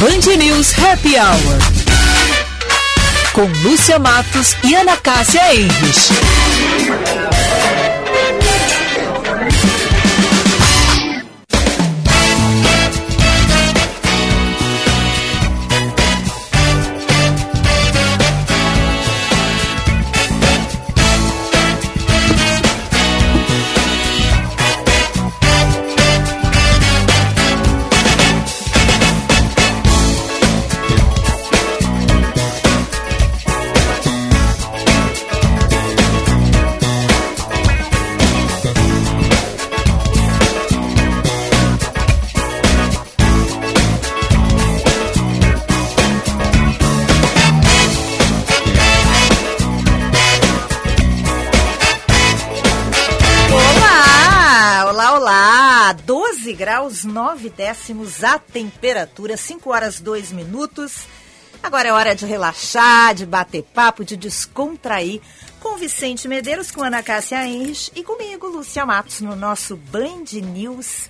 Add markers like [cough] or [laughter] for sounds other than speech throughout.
Band News Happy Hour. Com Lúcia Matos e Ana Cássia Enres. Graus 9 décimos a temperatura, 5 horas 2 minutos. Agora é hora de relaxar, de bater papo, de descontrair com Vicente Medeiros, com Ana Cássia Henrich e comigo, Lúcia Matos, no nosso Band News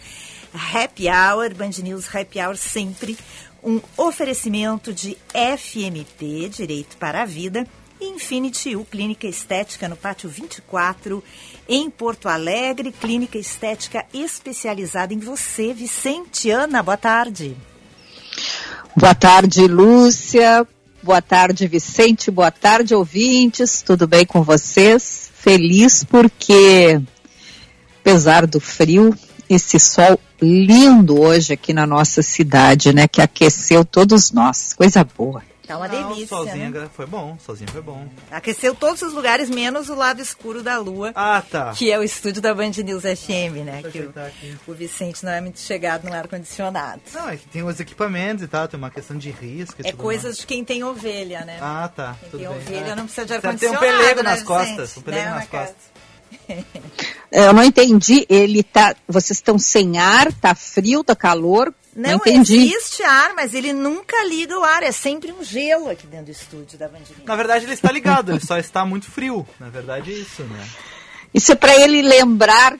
Happy Hour. Band News Happy Hour sempre um oferecimento de FMP, Direito para a Vida, e Infinity U, Clínica Estética no Pátio 24, em Porto Alegre, clínica estética especializada em você, Vicente. Ana, boa tarde. Boa tarde, Lúcia. Boa tarde, Vicente. Boa tarde, ouvintes. Tudo bem com vocês? Feliz porque, apesar do frio, esse sol lindo hoje aqui na nossa cidade, né? Que aqueceu todos nós. Coisa boa. Tá uma Não, delícia. Sozinho né? foi bom, sozinho foi bom. Aqueceu todos os lugares, menos o lado escuro da lua. Ah, tá. Que é o estúdio da Band News FM, né? Que o, o, Vicente não é muito chegado no ar-condicionado. Não, é que tem os equipamentos e tal, tem uma questão de risco. É coisas mais. de quem tem ovelha, né? Ah, tá. Quem tem bem. ovelha é. não precisa de ar-condicionado. Tem um pelego né, nas costas. Um pelego né, nas costas. [laughs] Eu não entendi. Ele tá. Vocês estão sem ar, tá frio, tá calor. Não, não entendi. existe ar, mas ele nunca liga o ar. É sempre um gelo aqui dentro do estúdio da Bandeirinha. Na verdade, ele está ligado, ele só está muito frio. Na verdade, é isso, né? Isso é para ele lembrar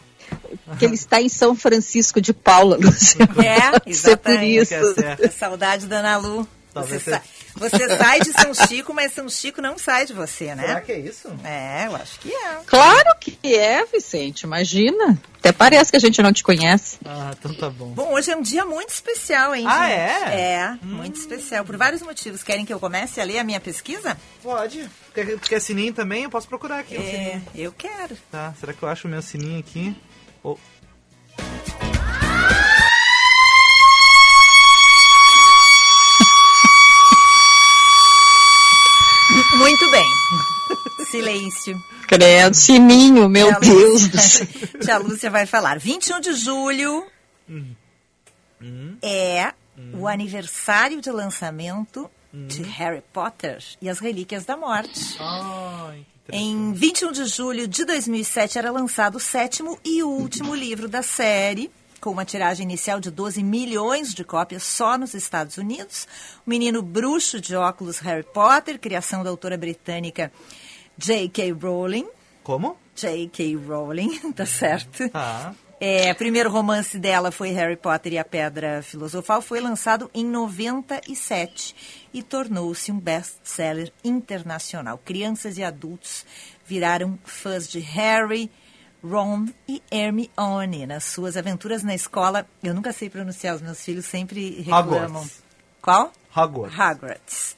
que ele está em São Francisco de Paula, Luciano. É, [laughs] exatamente. É por isso. É, é. Saudade da Ana Lu. Você, sa você sai de São Chico, mas São Chico não sai de você, né? Será que é isso? É, eu acho que é. Claro que é, Vicente, imagina. Até parece que a gente não te conhece. Ah, então tá bom. Bom, hoje é um dia muito especial, hein, Ah, gente? é? É, hum. muito especial. Por vários motivos. Querem que eu comece a ler a minha pesquisa? Pode. Quer, quer sininho também? Eu posso procurar aqui. É, um eu quero. Tá, será que eu acho o meu sininho aqui? Oh. Muito bem. [laughs] Silêncio. Credo, sininho, meu Tia Deus Lúcia, [laughs] do céu. Tia Lúcia vai falar. 21 de julho hum. Hum. é hum. o aniversário de lançamento de Harry Potter e as Relíquias da Morte. Ai, em 21 de julho de 2007 era lançado o sétimo e último livro da série, com uma tiragem inicial de 12 milhões de cópias só nos Estados Unidos. O menino bruxo de óculos Harry Potter, criação da autora britânica J.K. Rowling. Como? J.K. Rowling, [laughs] tá certo. Ah. É, o primeiro romance dela foi Harry Potter e a Pedra Filosofal, foi lançado em 97 e tornou-se um best-seller internacional. Crianças e adultos viraram fãs de Harry, Ron e Hermione nas suas aventuras na escola. Eu nunca sei pronunciar, os meus filhos sempre reclamam. Hogwarts. Qual? Hogwarts. Hogwarts.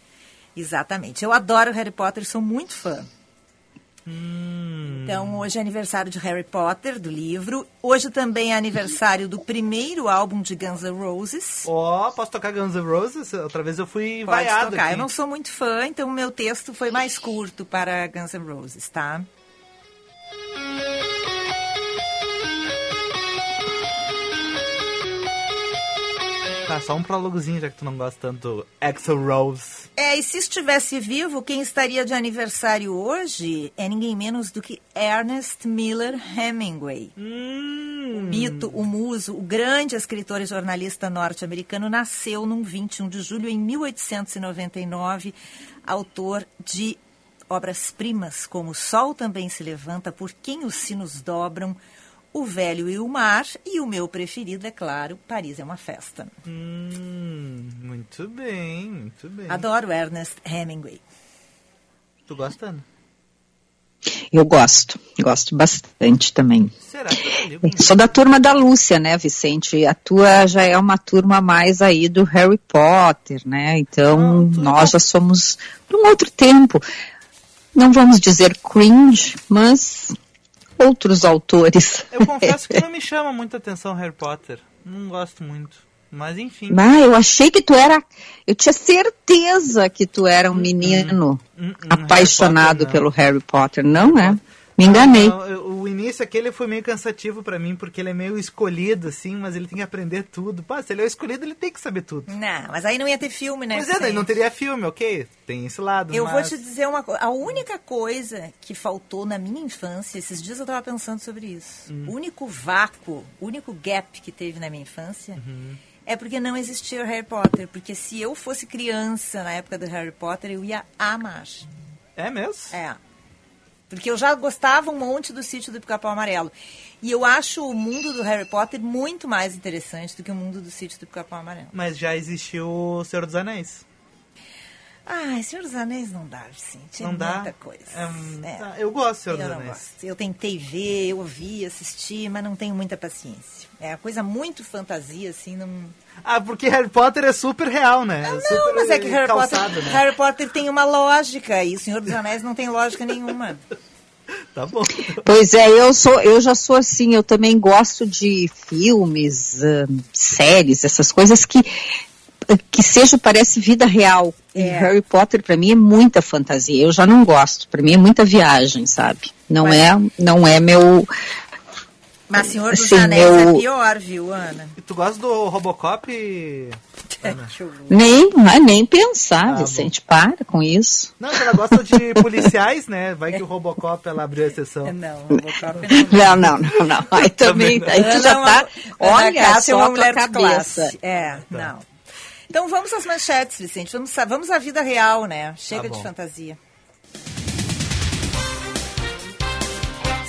Exatamente. Eu adoro Harry Potter, sou muito fã. Hum. Então, hoje é aniversário de Harry Potter, do livro. Hoje também é aniversário do primeiro álbum de Guns N' Roses. Ó, oh, posso tocar Guns N' Roses? Outra vez eu fui Pode vaiado tocar. Aqui. Eu não sou muito fã, então o meu texto foi mais curto para Guns N' Roses, tá? Tá, só um prólogozinho, já que tu não gosta tanto do Axel Rose. É, e se estivesse vivo, quem estaria de aniversário hoje é ninguém menos do que Ernest Miller Hemingway. Hum. O mito, o muso, o grande escritor e jornalista norte-americano, nasceu num 21 de julho em 1899, autor de obras-primas como O Sol Também Se Levanta, Por Quem os Sinos Dobram, O Velho e o Mar e o meu preferido, é claro, Paris é uma festa. Hum, muito bem, muito bem. Adoro Ernest Hemingway. Tu gosta, Ana? Eu gosto, gosto bastante também. Será que eu ligo? Sou da turma da Lúcia, né, Vicente? A tua já é uma turma mais aí do Harry Potter, né? Então, Não, tudo nós já somos de um outro tempo. Não vamos dizer cringe, mas outros autores. Eu confesso que [laughs] não me chama muita atenção Harry Potter. Não gosto muito. Mas enfim. Ah, eu achei que tu era. Eu tinha certeza que tu era um menino Hum, hum, apaixonado Harry Potter, pelo Harry Potter, não é? Me enganei. Não, o início aquele foi meio cansativo pra mim, porque ele é meio escolhido, assim, mas ele tem que aprender tudo. Pá, se ele é o escolhido, ele tem que saber tudo. Não, mas aí não ia ter filme, né? Pois é, daí não teria filme, ok? Tem esse lado, Eu mas... vou te dizer uma coisa. A única coisa que faltou na minha infância, esses dias eu estava pensando sobre isso. Hum. O único vácuo, o único gap que teve na minha infância Uhum. é porque não existia o Harry Potter. Porque se eu fosse criança na época do Harry Potter, eu ia amar. É mesmo? É. Porque eu já gostava um monte do sítio do Pica-Pau Amarelo. E eu acho o mundo do Harry Potter muito mais interessante do que o mundo do sítio do Pica-Pau Amarelo. Mas já existiu o Senhor dos Anéis. Ai, Senhor dos Anéis não dá, Vicente. É Não dá? muita coisa. É, É. Eu gosto do Senhor Eu dos Anéis. gosto. Eu tentei ver, eu ouvi, assisti, mas não tenho muita paciência. É a coisa muito fantasia, assim, não. Ah, porque Harry Potter é super real, né? Ah, super não, mas é que Harry calçado, Potter, né? Harry Potter tem uma lógica e o Senhor dos Anéis não tem lógica nenhuma. [laughs] Tá bom. Pois é, eu sou, eu já sou assim, eu também gosto de filmes, ahn, séries, essas coisas que que seja parece vida real. E É. Harry Potter para mim é muita fantasia. Eu já não gosto. Para mim é muita viagem, sabe? Não Mas- é, não é meu Mas Senhor dos Sim, Anéis eu- é pior, viu, Ana? E tu gosta do Robocop? [laughs] Nem, não é nem pensar, Ah, bom. Vicente, para com isso. Não, que ela gosta de policiais, né? Vai que o Robocop ela abriu a exceção. Não, Robocop não. Não, não, não, [laughs] não. Aí também, Também aí tu já é tá, uma- Ana olha Cássia é só uma a tua mulher de cabeça. classe. É, não. Então vamos às manchetes, Vicente. Vamos, vamos à vida real, né? Chega Tá de bom. fantasia.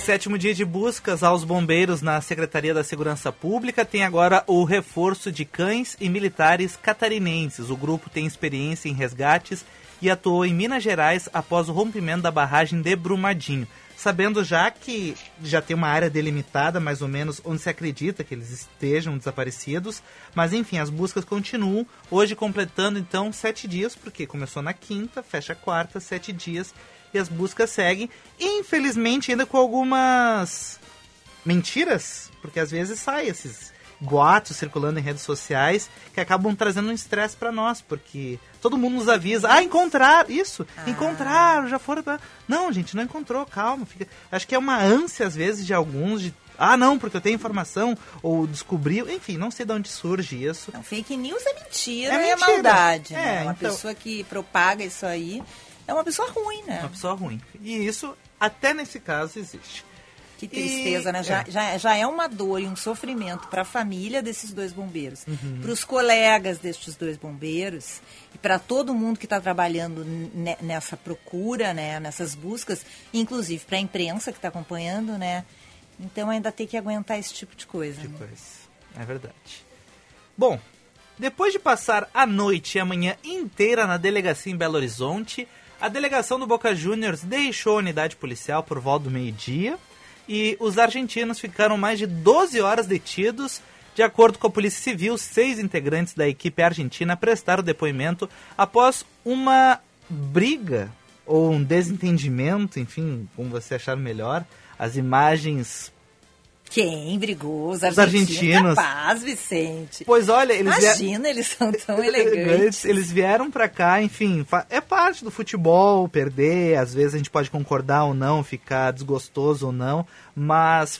Sétimo dia de buscas aos bombeiros na Secretaria da Segurança Pública tem agora o reforço de cães e militares catarinenses. O grupo tem experiência em resgates e atuou em Minas Gerais após o rompimento da barragem de Brumadinho. Sabendo já que já tem uma área delimitada, mais ou menos, onde se acredita que eles estejam desaparecidos. Mas enfim, as buscas continuam. Hoje completando então sete dias, porque começou na quinta, fecha quarta, sete dias e as buscas seguem. Infelizmente, ainda com algumas mentiras, porque às vezes sai esses boatos circulando em redes sociais que acabam trazendo um estresse pra nós, porque todo mundo nos avisa, ah, encontrar isso, encontraram, já foram pra... Não, gente, não encontrou, calma, fica... Acho que é uma ânsia às vezes de alguns de ah, não, porque eu tenho informação ou descobriu, enfim, não sei de onde surge isso. Não, fake news é mentira, É é, mentira. maldade. É, né? Uma então- pessoa que propaga isso aí é uma pessoa ruim, né? Uma pessoa ruim. E isso, até nesse caso, existe. Que tristeza, E- né? Já, é. já, já é uma dor e um sofrimento para a família desses dois bombeiros, Uhum. para os colegas destes dois bombeiros e para todo mundo que está trabalhando ne- nessa procura, né? Nessas buscas, inclusive para a imprensa que está acompanhando, né? Então ainda tem que aguentar esse tipo de coisa. né? Pois, é verdade. Bom, depois de passar a noite e a manhã inteira na delegacia em Belo Horizonte, a delegação do Boca Juniors deixou a unidade policial por volta do meio-dia e os argentinos ficaram mais de 12 horas detidos. De acordo com a Polícia Civil, seis integrantes da equipe argentina prestaram depoimento após uma briga ou um desentendimento, enfim, como você achar melhor. As imagens Quem brigou? Os Os argentinos. Capaz, Vicente. Pois olha, eles. Imagina, eles são tão [laughs] elegantes. Eles vieram pra cá, enfim, é parte do futebol perder, às vezes a gente pode concordar ou não, ficar desgostoso ou não, mas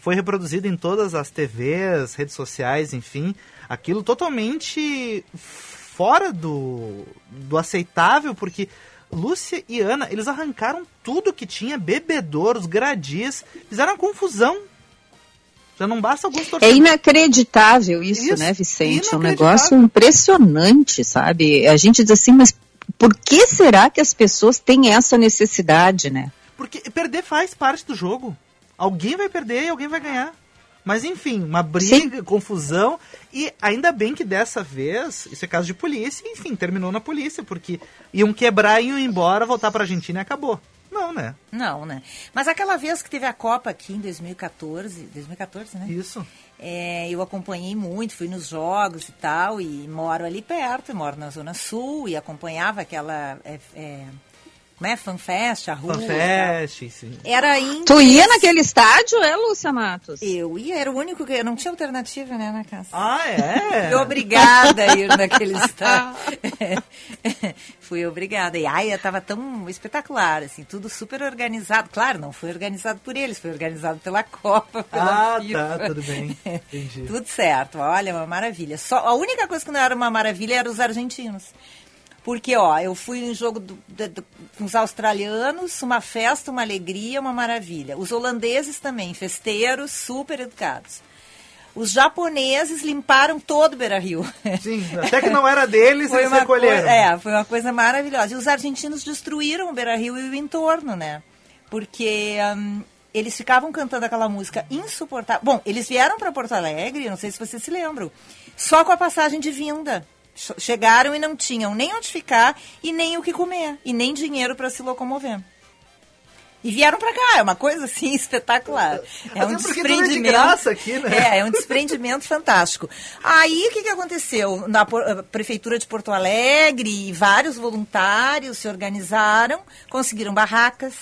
foi reproduzido em todas as TVs, redes sociais, enfim, aquilo totalmente fora do, do aceitável, porque Lúcia e Ana, eles arrancaram tudo que tinha, bebedouros, gradis, fizeram confusão. Já não basta alguns É torcedores. inacreditável isso, Isso, né, Vicente? É um negócio impressionante, sabe? A gente diz assim, mas por que será que as pessoas têm essa necessidade, né? Porque perder faz parte do jogo. Alguém vai perder e alguém vai ganhar. Mas enfim, uma briga, Sim. confusão. E ainda bem que dessa vez, isso é caso de polícia, enfim, terminou na polícia, porque iam quebrar, iam embora, voltar pra Argentina e acabou. Não, né? Não, né? Mas aquela vez que teve a Copa aqui em 2014, 2014, né? Isso. É, eu acompanhei muito, fui nos jogos e tal, e moro ali perto, moro na Zona Sul, e acompanhava aquela. É, é, como é? FanFest, a rua. FanFest, sim. Era em... Tu ia naquele estádio, é, Lúcia Matos? Eu ia, era o único que... Não tinha alternativa, né, na casa. Ah, é? Fui obrigada a ir naquele estádio. [laughs] Fui obrigada. E ai, estava tão espetacular, assim, tudo super organizado. Claro, não foi organizado por eles, foi organizado pela Copa, pela Ah, FIFA. tá, tudo bem. Entendi. [laughs] tudo certo, olha, uma maravilha. Só, a única coisa que não era uma maravilha era os argentinos. Porque, ó, eu fui em jogo do, do, do, com os australianos, uma festa, uma alegria, uma maravilha. Os holandeses também, festeiros, super educados. Os japoneses limparam todo o Beira-Rio. Sim, até que não era deles, [laughs] eles recolheram. É, foi uma coisa maravilhosa. E os argentinos destruíram o Beira-Rio e o entorno, né? Porque um, eles ficavam cantando aquela música insuportável. Bom, eles vieram para Porto Alegre, não sei se vocês se lembram, só com a passagem de vinda. Chegaram e não tinham nem onde ficar e nem o que comer, e nem dinheiro para se locomover. E vieram para cá, é uma coisa assim [laughs] espetacular. É um desprendimento. De graça aqui, né? É, é um desprendimento fantástico. Aí o que, que aconteceu? Na eh, prefeitura de Porto Alegre, vários voluntários se organizaram, conseguiram barracas,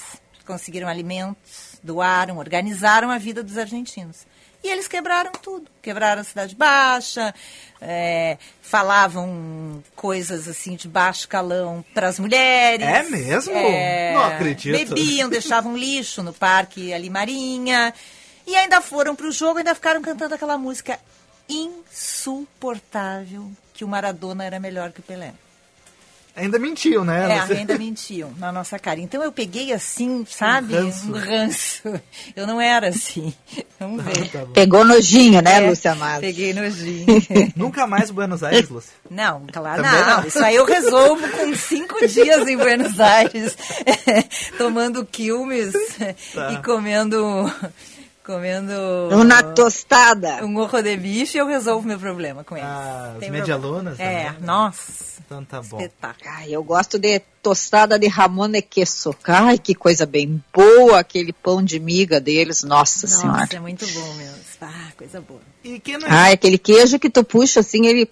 conseguiram alimentos, doaram, organizaram a vida dos argentinos. E eles quebraram tudo. Quebraram a Cidade Baixa, é, falavam coisas assim de baixo calão para as mulheres. É mesmo? É, Não acredito. Bebiam, deixavam lixo no parque ali Marinha. E ainda foram para o jogo, ainda ficaram cantando aquela música insuportável que o Maradona era melhor que o Pelé. Ainda mentiam, né? É, Você... ainda mentiam na nossa cara. Então eu peguei assim, sabe? Um ranço. Um ranço. Eu não era assim. Vamos ver. Ah, tá Pegou nojinho, né, é, Lúcia? Peguei nojinho. [laughs] Nunca mais Buenos Aires, Lúcia? Não, claro, não. não. Isso aí eu resolvo com cinco [laughs] dias em Buenos Aires, [laughs] tomando quilmes tá. e comendo comendo. Uma tostada. Um gorro de bicho e eu resolvo meu problema com eles. Ah, Tem os medialunas? É, nossa. Então tá bom. Espetáculo. Ai, eu gosto de tostada de ramon e queso. Ai, que coisa bem boa aquele pão de miga deles. Nossa, Nossa senhora. Nossa, é muito bom mesmo. Ah, coisa boa. E que não... Ai, aquele queijo que tu puxa assim, ele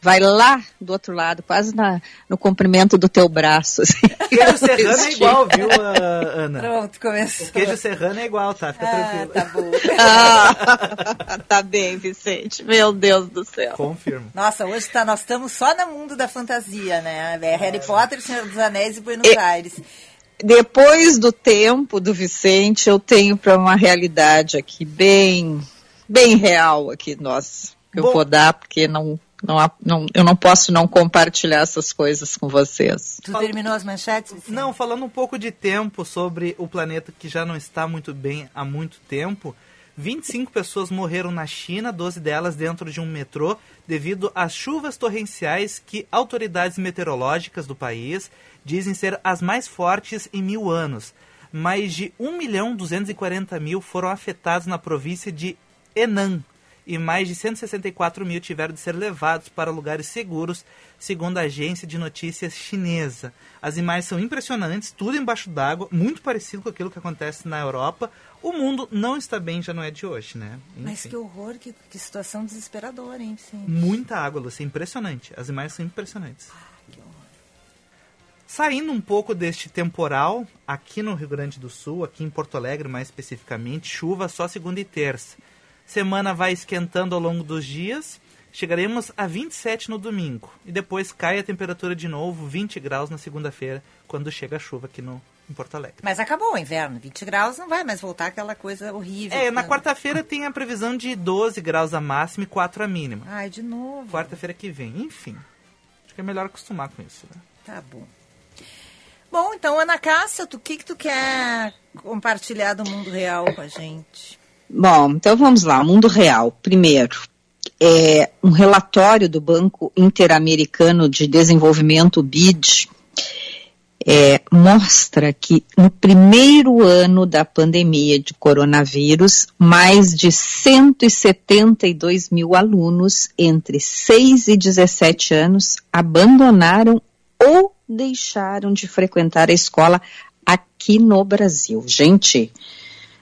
vai lá do outro lado, quase na, no comprimento do teu braço. Assim. [laughs] Queijo serrano é igual, viu, Ana? Pronto, começou. O queijo serrano é igual, tá? Fica ah, tranquilo. Tá bom. [laughs] ah, [laughs] tá bem, Vicente. Meu Deus do céu. Confirmo. Nossa, hoje tá, nós estamos só no mundo da fantasia, né? É Harry Potter, Senhor dos Anéis e Buenos e... Aires. Depois do tempo do Vicente, eu tenho para uma realidade aqui bem, bem real aqui, nós. Eu Bom, vou dar porque não não, não, eu não posso não compartilhar essas coisas com vocês. Tu terminou as manchetes? Não, falando um pouco de tempo sobre o planeta que já não está muito bem há muito tempo. 25 pessoas morreram na China, 12 delas dentro de um metrô, devido às chuvas torrenciais que autoridades meteorológicas do país dizem ser as mais fortes em mil anos. Mais de 1 milhão 240 mil foram afetados na província de Henan, e mais de 164 mil tiveram de ser levados para lugares seguros, segundo a agência de notícias chinesa. As imagens são impressionantes, tudo embaixo d'água, muito parecido com aquilo que acontece na Europa. O mundo não está bem, já não é de hoje, né? Enfim. Mas que horror, que, que situação desesperadora, hein? Sim. Muita água, Lúcia, impressionante. As imagens são impressionantes. Ah, que horror. Saindo um pouco deste temporal, aqui no Rio Grande do Sul, aqui em Porto Alegre mais especificamente, chuva só segunda e terça. Semana vai esquentando ao longo dos dias. Chegaremos a 27 no domingo. E depois cai a temperatura de novo, 20 graus na segunda-feira, quando chega a chuva aqui no, em Porto Alegre. Mas acabou o inverno, 20 graus não vai mais voltar aquela coisa horrível. É, na quarta-feira tem a previsão de 12 graus a máxima e 4 a mínima. Ai, de novo. Quarta-feira que vem, enfim. Acho que é melhor acostumar com isso, né? Tá bom. Bom, então, Ana Cássia, o que, que tu quer compartilhar do mundo real com a gente? Bom, então vamos lá, mundo real. Primeiro, é um relatório do Banco Interamericano de Desenvolvimento, BID, é, mostra que no primeiro ano da pandemia de coronavírus, mais de 172 mil alunos entre 6 e 17 anos abandonaram ou deixaram de frequentar a escola aqui no Brasil. Gente,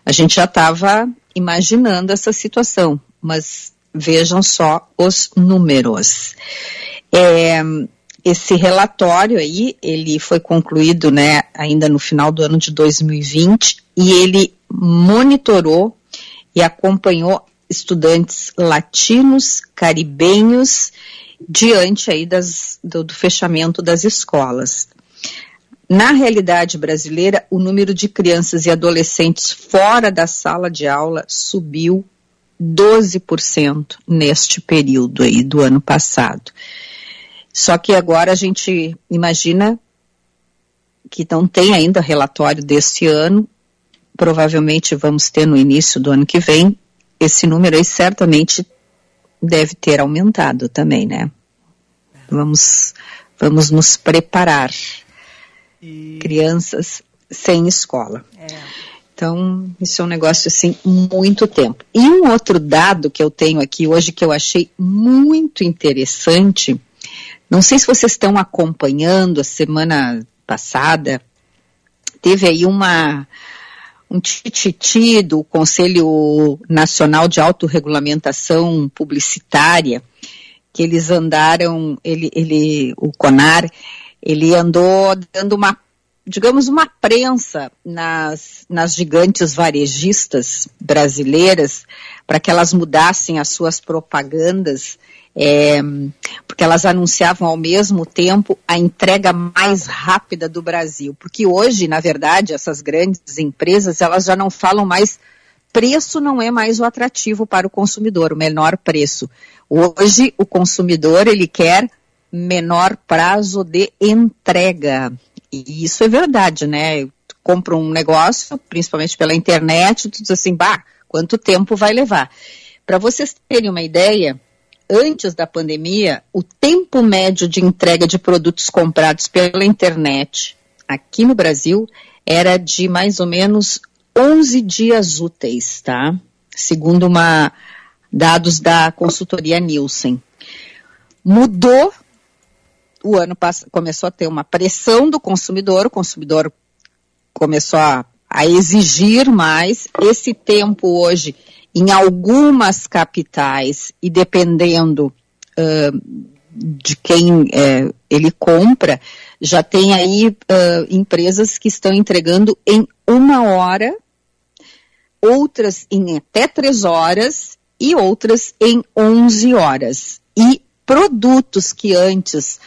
a gente já estava imaginando essa situação, mas vejam só os números. É, esse relatório aí, ele foi concluído, né, ainda no final do ano de 2020 e ele monitorou e acompanhou estudantes latinos, caribenhos, diante aí das, do, do fechamento das escolas. Na realidade brasileira, o número de crianças e adolescentes fora da sala de aula subiu 12% neste período aí do ano passado. Só que agora a gente imagina que não tem ainda relatório deste ano, provavelmente vamos ter no início do ano que vem, esse número aí certamente deve ter aumentado também, né? Vamos, vamos nos preparar. E... Crianças sem escola. É. Então, isso é um negócio assim, muito tempo. E um outro dado que eu tenho aqui hoje que eu achei muito interessante não sei se vocês estão acompanhando, a semana passada teve aí uma um tititi do Conselho Nacional de Autorregulamentação Publicitária, que eles andaram, ele, ele, o CONAR, ele andou dando uma, digamos, uma prensa nas, nas gigantes varejistas brasileiras para que elas mudassem as suas propagandas é, porque elas anunciavam ao mesmo tempo a entrega mais rápida do Brasil. Porque hoje, na verdade, essas grandes empresas, elas já não falam mais preço não é mais o atrativo para o consumidor, o menor preço. Hoje, o consumidor, ele quer menor prazo de entrega. E isso é verdade, né? Tu compra um negócio, principalmente pela internet, tu diz assim, bah, quanto tempo vai levar? Para vocês terem uma ideia, antes da pandemia, o tempo médio de entrega de produtos comprados pela internet aqui no Brasil era de mais ou menos 11 dias úteis, tá? Segundo uma dados da consultoria Nielsen. Mudou o ano passado, começou a ter uma pressão do consumidor, o consumidor começou a, a exigir mais. Esse tempo hoje em algumas capitais, e dependendo uh, de quem uh, ele compra, já tem aí uh, empresas que estão entregando em uma hora, outras em até três horas e outras em 11 horas. E produtos que antes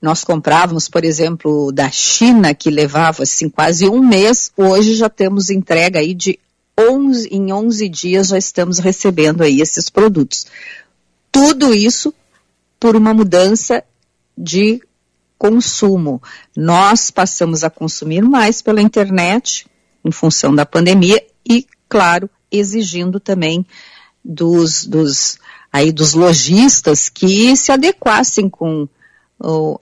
nós comprávamos, por exemplo, da China, que levava assim quase um mês, hoje já temos entrega aí de 11, em 11 dias já estamos recebendo aí esses produtos. Tudo isso por uma mudança de consumo. Nós passamos a consumir mais pela internet em função da pandemia e, claro, exigindo também dos, dos, aí dos lojistas que se adequassem com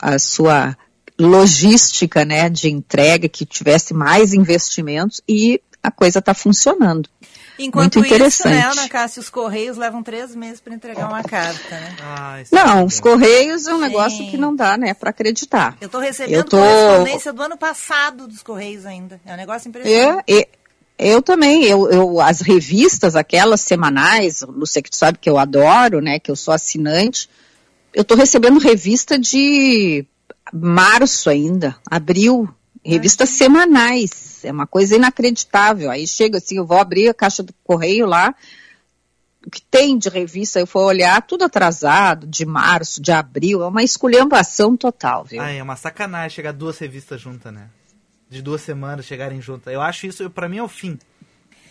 a sua logística né, de entrega, que tivesse mais investimentos e a coisa está funcionando. Enquanto Muito interessante. isso, né, Ana Cássia, os Correios levam três meses para entregar uma carta, né? Ah, não, é os Correios é um Sim. negócio que não dá, né, para acreditar. Eu estou recebendo eu tô... correspondência do ano passado dos Correios ainda. É um negócio impressionante. É, é, eu também, eu, eu, as revistas, aquelas semanais, Lúcia, que tu sabe que eu adoro, né, que eu sou assinante, eu estou recebendo revista de março ainda, abril, revistas semanais. É uma coisa inacreditável. Aí chega assim, eu vou abrir a caixa do correio lá, o que tem de revista, eu for olhar, tudo atrasado, de março, de abril, é uma esculhambação total, viu? Ah, é uma sacanagem chegar duas revistas juntas, né? De duas semanas chegarem juntas. Eu acho isso, para mim, é o fim.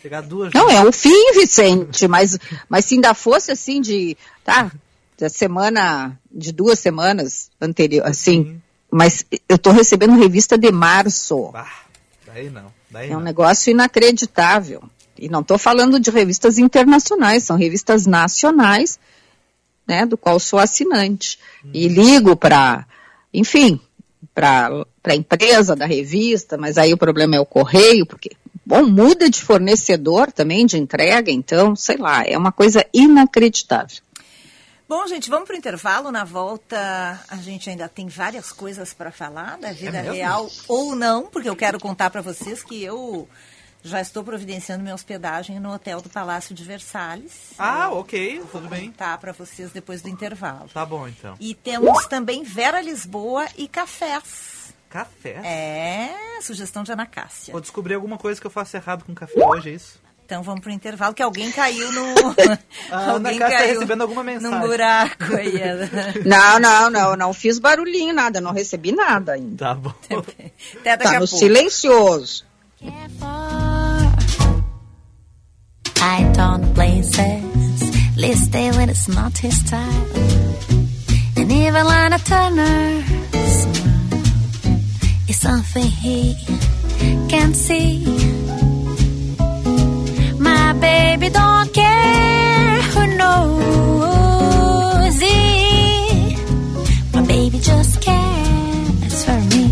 Chegar duas Não, juntas. é o fim, Vicente, mas, mas se ainda fosse assim de, tá, da semana, de duas semanas anterior, assim, Sim mas eu estou recebendo revista de março. Ah, daí não. Daí é um não. negócio inacreditável. E não estou falando de revistas internacionais, são revistas nacionais, né, do qual sou assinante. Hum. E ligo para, enfim, para para a empresa da revista, mas aí o problema é o correio, porque bom, muda de fornecedor também de entrega, então, sei lá, é uma coisa inacreditável. Bom, gente, vamos para o intervalo. Na volta, a gente ainda tem várias coisas para falar da vida é real ou não, porque eu quero contar para vocês que eu já estou providenciando minha hospedagem no hotel do Palácio de Versalhes. Ah, ok, tudo bem. Tá para vocês depois do intervalo. Tá bom, então. E temos também Vera Lisboa e cafés. Café? É, sugestão de Ana Cássia. Vou descobrir alguma coisa que eu faço errado com café hoje, é isso? Então vamos pro intervalo, que alguém caiu no. [laughs] alguém tá caiu tá recebendo alguma mensagem. Num buraco aí. [laughs] não, não, não, não fiz barulhinho, nada, não recebi nada ainda. Tá bom. Até daqui tá a no pouco. silencioso. I don't places, listed when it's not his time. And even Lana Turner smile is something he can't see. Baby don't care who knows. My baby just cares for me.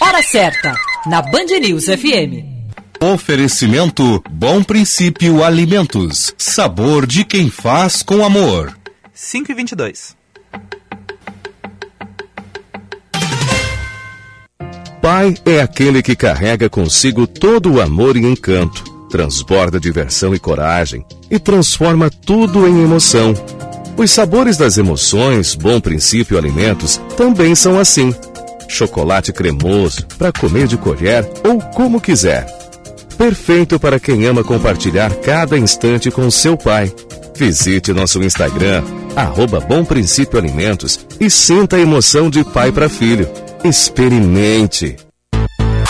Hora certa, na Band News FM. Oferecimento Bom Princípio Alimentos. Sabor de quem faz com amor. 5 e 22. Pai é aquele que carrega consigo todo o amor e encanto, transborda diversão e coragem e transforma tudo em emoção. Os sabores das emoções, Bom Princípio Alimentos, também são assim. Chocolate cremoso, para comer de colher ou como quiser. Perfeito para quem ama compartilhar cada instante com seu pai. Visite nosso Instagram, arroba Bom Princípio Alimentos e sinta a emoção de pai para filho. Experimente!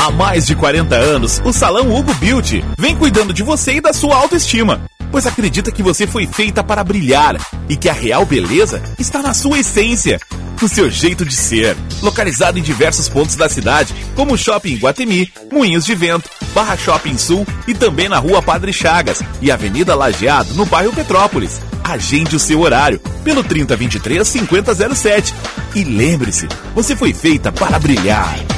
Há mais de 40 anos, o Salão Hugo Beauty vem cuidando de você e da sua autoestima, pois acredita que você foi feita para brilhar e que a real beleza está na sua essência, no seu jeito de ser. Localizado em diversos pontos da cidade, como o Shopping Guatemi, Moinhos de Vento, Barra Shopping Sul e também na Rua Padre Chagas e Avenida Lajeado, no bairro Petrópolis. Agende o seu horário pelo 3023 5007. E lembre-se, você foi feita para brilhar.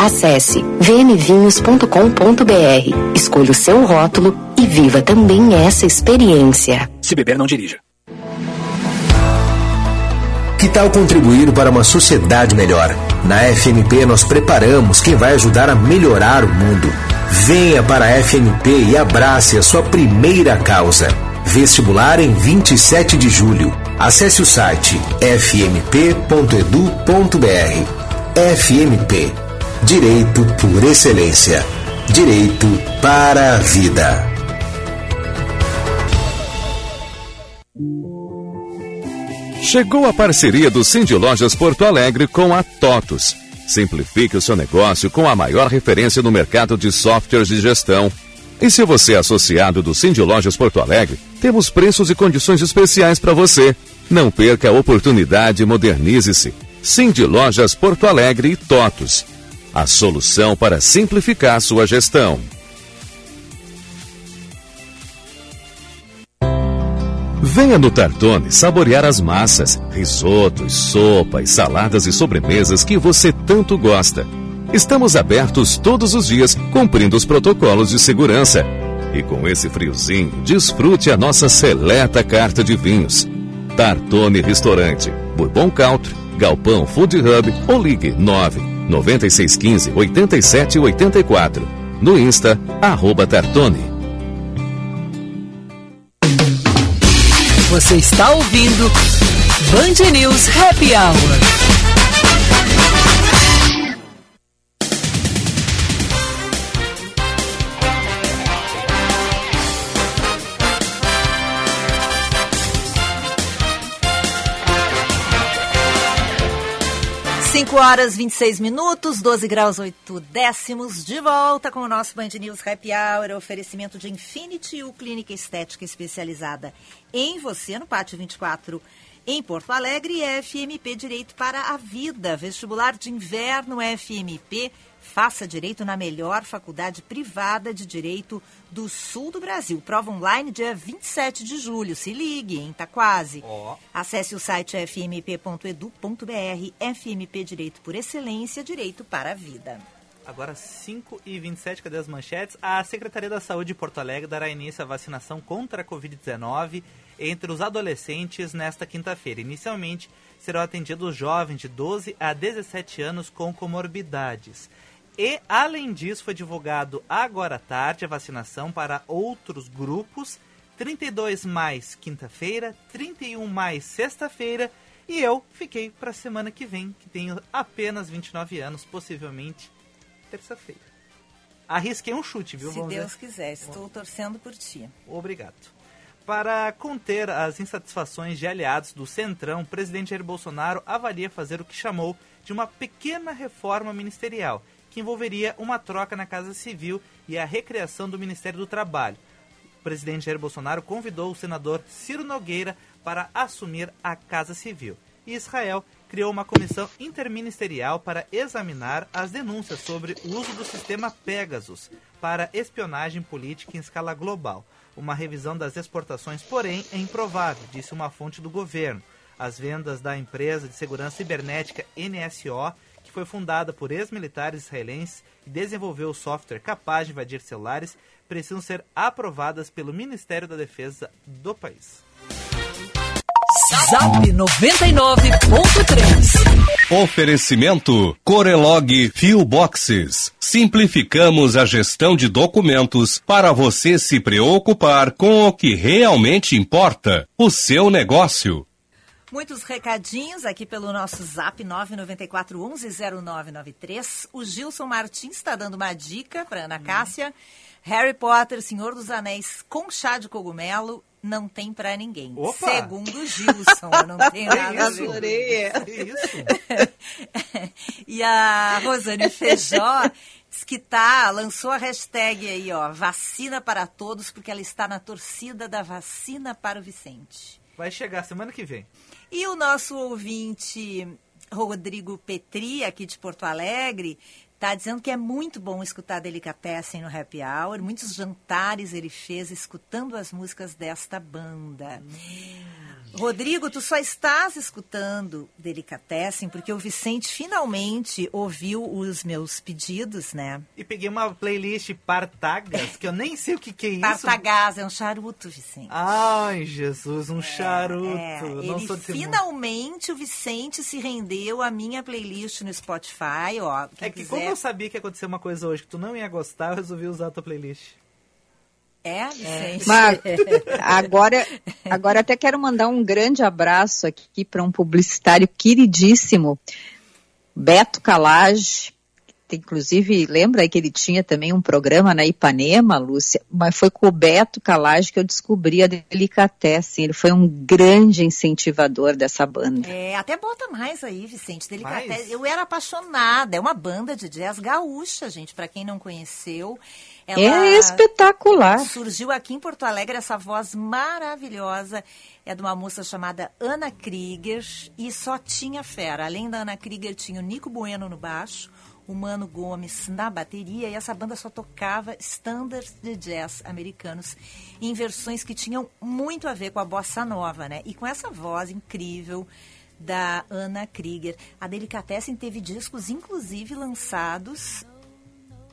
Acesse vmvinhos.com.br, escolha o seu rótulo e viva também essa experiência. Se beber, não dirija. Que tal contribuir para uma sociedade melhor? Na FMP nós preparamos quem vai ajudar a melhorar o mundo. Venha para a FMP e abrace a sua primeira causa. Vestibular em 27 de julho. Acesse o site fmp.edu.br. FMP Direito por excelência. Direito para a vida. Chegou a parceria do Cindy Lojas Porto Alegre com a TOTUS. Simplifique o seu negócio com a maior referência no mercado de softwares de gestão. E se você é associado do Cindy Lojas Porto Alegre, temos preços e condições especiais para você. Não perca a oportunidade e modernize-se. Cindy Lojas Porto Alegre e TOTUS a solução para simplificar sua gestão. Venha no Tartone saborear as massas, risotos, sopas, saladas e sobremesas que você tanto gosta. Estamos abertos todos os dias, cumprindo os protocolos de segurança. E com esse friozinho, desfrute a nossa seleta carta de vinhos. Tartone Restaurante, Bourbon Country, Galpão Food Hub ou ligue 9 9615 8784. No Insta, arroba Tartone. Você está ouvindo Band News Happy Hour. 5 horas 26 minutos, 12 graus 8 décimos, de volta com o nosso Band News Happy Hour, oferecimento de Infinity U Clínica Estética especializada em você, no Pátio 24, em Porto Alegre, FMP Direito para a Vida, vestibular de inverno FMP, Faça direito na melhor faculdade privada de direito do sul do Brasil. Prova online dia 27 de julho. Se ligue, hein? Tá quase. Oh. Acesse o site fmp.edu.br. FMP Direito por Excelência, Direito para a Vida. Agora 5 e 27, cadê as manchetes? A Secretaria da Saúde de Porto Alegre dará início à vacinação contra a Covid-19 entre os adolescentes nesta quinta-feira. Inicialmente, serão atendidos jovens de 12 a 17 anos com comorbidades. E, além disso, foi divulgado agora à tarde a vacinação para outros grupos. 32 mais quinta-feira, 31 mais sexta-feira. E eu fiquei para a semana que vem, que tenho apenas 29 anos, possivelmente terça-feira. Arrisquei um chute, viu? Se Vamos Deus ver. quiser, estou torcendo por ti. Obrigado. Para conter as insatisfações de aliados do Centrão, o presidente Jair Bolsonaro avalia fazer o que chamou de uma pequena reforma ministerial que envolveria uma troca na Casa Civil e a recriação do Ministério do Trabalho. O presidente Jair Bolsonaro convidou o senador Ciro Nogueira para assumir a Casa Civil. E Israel criou uma comissão interministerial para examinar as denúncias sobre o uso do sistema Pegasus para espionagem política em escala global. Uma revisão das exportações, porém, é improvável, disse uma fonte do governo. As vendas da empresa de segurança cibernética NSO que foi fundada por ex-militares israelenses e desenvolveu software capaz de invadir celulares, precisam ser aprovadas pelo Ministério da Defesa do país. Zap 99.3 Oferecimento Corelog Fio Boxes. Simplificamos a gestão de documentos para você se preocupar com o que realmente importa, o seu negócio. Muitos recadinhos aqui pelo nosso zap 994-110993. O Gilson Martins está dando uma dica para Ana Cássia. Harry Potter, Senhor dos Anéis, com chá de cogumelo, não tem para ninguém. Opa! Segundo o Gilson, eu não [laughs] tenho nada a ver. Isso. [laughs] e a Rosane Feijó que tá, lançou a hashtag aí, ó, vacina para todos, porque ela está na torcida da vacina para o Vicente. Vai chegar semana que vem. E o nosso ouvinte Rodrigo Petri, aqui de Porto Alegre, está dizendo que é muito bom escutar Delicatessen no Happy Hour. Muitos jantares ele fez escutando as músicas desta banda. Hum. Rodrigo, tu só estás escutando Delicatessen porque o Vicente finalmente ouviu os meus pedidos, né? E peguei uma playlist Partagas, que eu nem sei o que, que é isso. Partagas é um charuto, Vicente. Ai, Jesus, um é, charuto. É. Ele, finalmente o Vicente se rendeu à minha playlist no Spotify, ó. É que quiser... como eu sabia que ia acontecer uma coisa hoje que tu não ia gostar, eu resolvi usar a tua playlist. É, Vicente. Mas [laughs] agora, agora até quero mandar um grande abraço aqui para um publicitário queridíssimo, Beto Calage, inclusive, lembra que ele tinha também um programa na Ipanema, Lúcia, mas foi com o Beto Calage que eu descobri a Delicatessen, ele foi um grande incentivador dessa banda. É, até bota mais aí, Vicente, Delicatessen, eu era apaixonada, é uma banda de jazz gaúcha, gente, para quem não conheceu, ela é espetacular. Surgiu aqui em Porto Alegre essa voz maravilhosa. É de uma moça chamada Ana Krieger e só tinha fera. Além da Ana Krieger, tinha o Nico Bueno no baixo, o Mano Gomes na bateria e essa banda só tocava standards de jazz americanos em versões que tinham muito a ver com a bossa nova, né? E com essa voz incrível da Ana Krieger. A Delicatessen teve discos, inclusive, lançados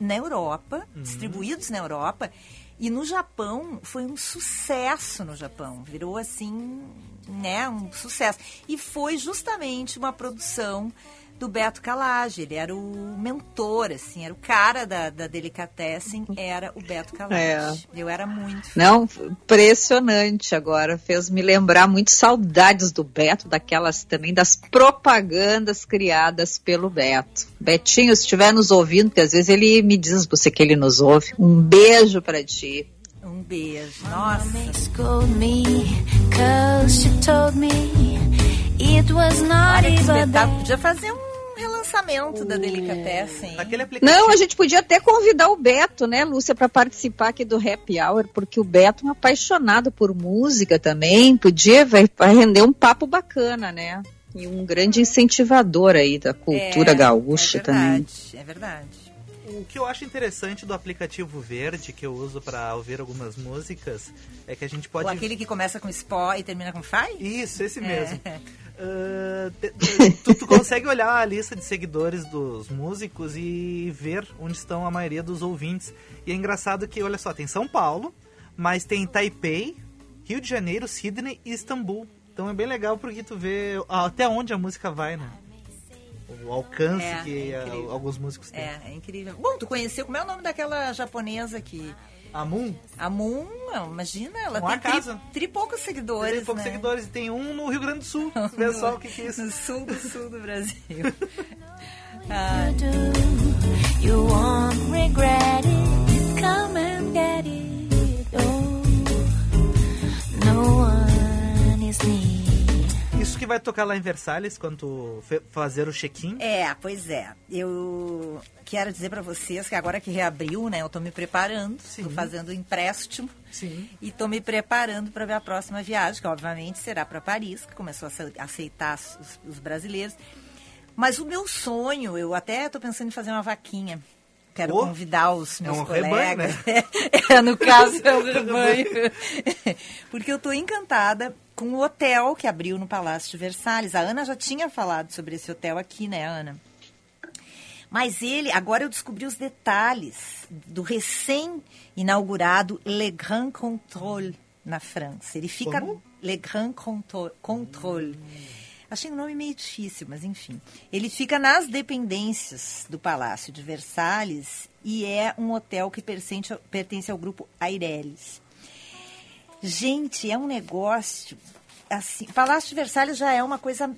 na Europa, distribuídos na Europa. E no Japão foi um sucesso no Japão. Virou assim, né, um sucesso. E foi justamente uma produção do Beto Calage. Ele era o mentor, assim, era o cara da, da Delicatessen, era o Beto Calage. Eu era muito fã. Não, impressionante agora. Fez me lembrar muito saudades do Beto, daquelas também, das propagandas criadas pelo Beto. Betinho, se estiver nos ouvindo, porque às vezes ele me diz você que ele nos ouve, um beijo pra ti. Um beijo. Nossa. It was not Olha que espetáculo. Podia fazer um relançamento da Delicatessen. aplicativo. Não, a gente podia até convidar o Beto, né, Lúcia, para participar aqui do Happy Hour, porque o Beto é um apaixonado por música também. Podia, vai, vai render um papo bacana, né? E um grande incentivador aí da cultura É, gaúcha é também. verdade, É verdade. O que eu acho interessante do aplicativo verde que eu uso para ouvir algumas músicas é que a gente pode Ou aquele que começa com Spó e termina com Fai? Isso, esse mesmo. É. Ah, tu, tu consegue olhar a lista de seguidores dos músicos e ver onde estão a maioria dos ouvintes. E é engraçado que, olha só, tem São Paulo, mas tem Taipei, Rio de Janeiro, Sydney e Istambul. Então é bem legal porque tu vê até onde a música vai, né? O alcance É, que é ah, incrível. alguns músicos têm. É, é incrível. Bom, tu conheceu, como é o nome daquela japonesa que... A Moon A Moon, imagina, ela Uma tem casa. tri, tri poucos seguidores, tem poucos né? seguidores e tem um no Rio Grande do Sul. [laughs] Vê só o que, que é isso. No sul do sul do Brasil. do. [laughs] You won't regret it. Come and get it. Oh, no one is near. Que vai tocar lá em Versalhes quando fazer o check-in. É, pois é. Eu quero dizer pra vocês que agora que reabriu, né, eu tô me preparando, tô fazendo empréstimo Sim. e tô me preparando para ver a próxima viagem, que obviamente será para Paris, que começou a ace- aceitar os, os brasileiros. Mas o meu sonho, eu até tô pensando em fazer uma vaquinha. Quero Oh, convidar os é meus um rebanho, colegas. né? [laughs] É, no caso é um [laughs] rebanho. [laughs] Porque eu tô encantada com o hotel que abriu no Palácio de Versalhes. A Ana já tinha falado sobre esse hotel aqui, né, Ana? Mas ele, agora eu descobri os detalhes do recém-inaugurado Le Grand Contrôle na França. Ele fica Como? Le Grand Contrôle. Achei o nome meio difícil, mas enfim. Ele fica nas dependências do Palácio de Versalhes e é um hotel que pertence, ao- pertence ao grupo Aireles. Gente, é um negócio assim. Palácio de Versalhes já é uma coisa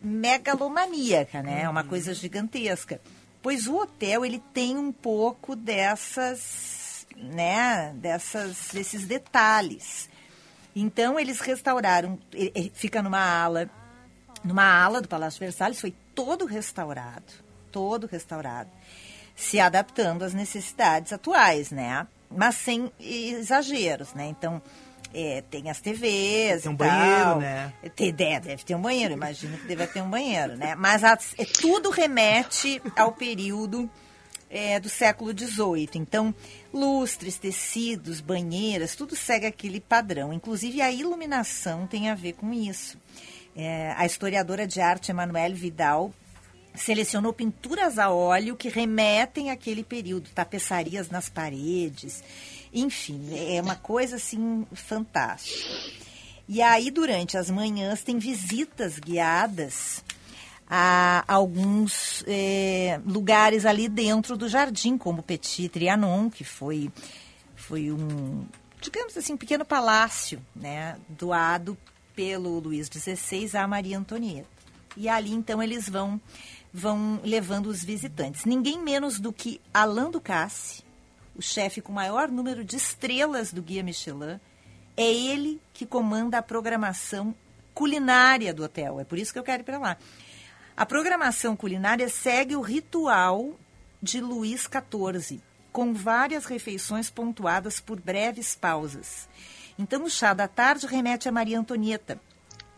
megalomaníaca, né? É uma coisa gigantesca. Pois o hotel ele tem um pouco dessas, né? Dessas, desses detalhes. Então eles restauraram, fica numa ala, numa ala do Palácio de Versalhes, foi todo restaurado, todo restaurado, se adaptando às necessidades atuais, né? Mas sem exageros, né? Então é, tem as TVs, Tem um e tal. banheiro, né? Tem, deve, deve ter um banheiro, imagino que deve ter um banheiro, né? Mas as- é, tudo remete ao período é, do século XVIII. Então, lustres, tecidos, banheiras, tudo segue aquele padrão. Inclusive, a iluminação tem a ver com isso. É, a historiadora de arte Emanuele Vidal selecionou pinturas a óleo que remetem àquele período, tapeçarias nas paredes, enfim, é uma coisa assim fantástica. E aí, durante as manhãs, tem visitas guiadas a alguns eh, lugares ali dentro do jardim, como Petit Trianon, que foi, foi um, digamos assim, um pequeno palácio, né, doado pelo Luís XVI à Maria Antonieta. E ali, então, eles vão, vão levando os visitantes. Ninguém menos do que Alain Ducasse, o chefe com maior número de estrelas do Guia Michelin, é ele que comanda a programação culinária do hotel. É por isso que eu quero ir para lá. A programação culinária segue o ritual de Luís XIV, com várias refeições pontuadas por breves pausas. Então, o chá da tarde remete a Maria Antonieta.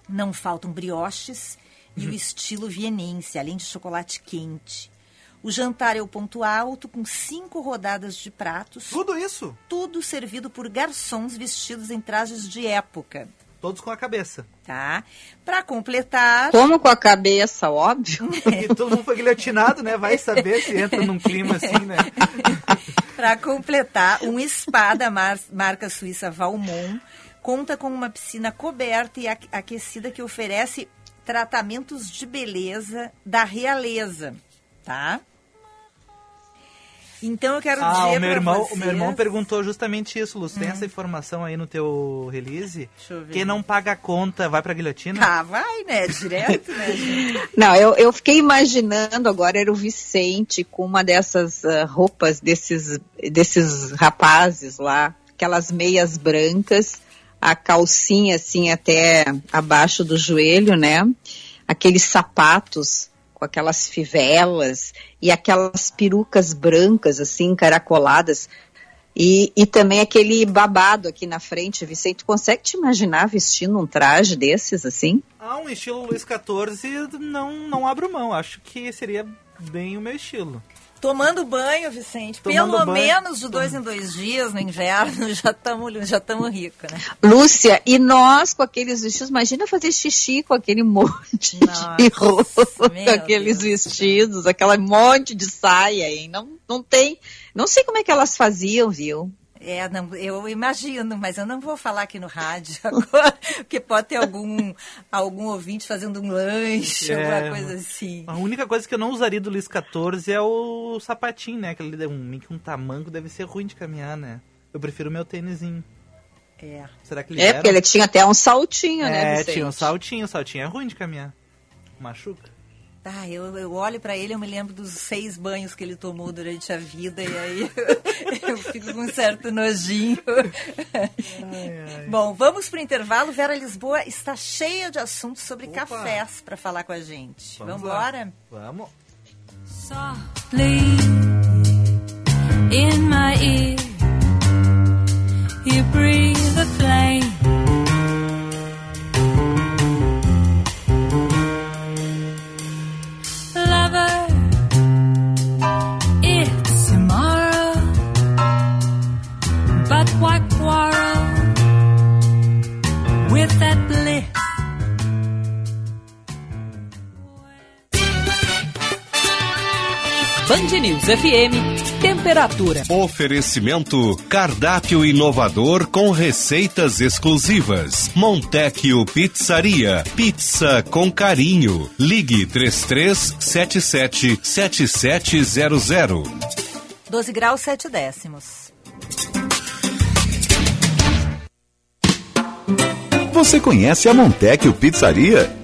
Não faltam brioches e o estilo vienense, além de chocolate quente. O jantar é o ponto alto, com cinco rodadas de pratos. Tudo isso? Tudo servido por garçons vestidos em trajes de época. Todos com a cabeça. Tá? Para completar. Como com a cabeça, óbvio. Porque [laughs] todo mundo foi guilhotinado, né? Vai saber se entra num clima assim, né? [laughs] Para completar, um spa da mar marca suíça Valmont conta com uma piscina coberta e aquecida que oferece tratamentos de beleza da realeza, tá? Então eu quero ah, dizer o meu irmão, vocês... o meu irmão perguntou justamente isso, Lúcio. Tem hum. essa informação aí no teu release? Quem não paga a conta vai pra guilhotina? Ah, vai, né? Direto, né, [laughs] gente? Não, eu, eu fiquei imaginando agora era o Vicente com uma dessas uh, roupas desses, desses rapazes lá, aquelas meias brancas, a calcinha assim até abaixo do joelho, né? Aqueles sapatos com aquelas fivelas e aquelas perucas brancas, assim, encaracoladas. E, e também aquele babado aqui na frente, Vicente, tu consegue te imaginar vestindo um traje desses, assim? Ah, um estilo Luiz XIV, não, não abro mão, acho que seria bem o meu estilo. Tomando banho, Vicente. Tomando Pelo banho. menos de dois em dois dias no inverno já estamos [laughs] já tamo ricos, né? Lúcia, e nós com aqueles vestidos, imagina fazer xixi com aquele [laughs] monte Nossa, de roupa, com aqueles Deus. vestidos, aquele monte de saia, hein? Não, não tem. Não sei como é que elas faziam, viu? É, não, eu imagino, mas eu não vou falar aqui no rádio [laughs] agora, porque pode ter algum, algum ouvinte fazendo um lanche, é, alguma coisa assim. A única coisa que eu não usaria do Luiz XIV é o sapatinho, né? Aquele um, um tamanco deve ser ruim de caminhar, né? Eu prefiro o meu tênisinho. É. Será que ele É, porque ele tinha até um saltinho, é, né? É, tinha um saltinho, o saltinho é ruim de caminhar. Machuca. Ah, eu, eu olho para ele, eu me lembro dos seis banhos que ele tomou durante a vida e aí [laughs] eu fico com um certo nojinho. Ai, ai. Bom, vamos para o intervalo. Vera Lisboa está cheia de assuntos sobre Opa. cafés para falar com a gente. Vamos, vamos embora? Vamos. Softly FM, temperatura. Oferecimento cardápio inovador com receitas exclusivas. Montecchio Pizzaria, pizza com carinho. Ligue 3377 7700. 12 graus 7 décimos. Você conhece a Montecchio Pizzaria?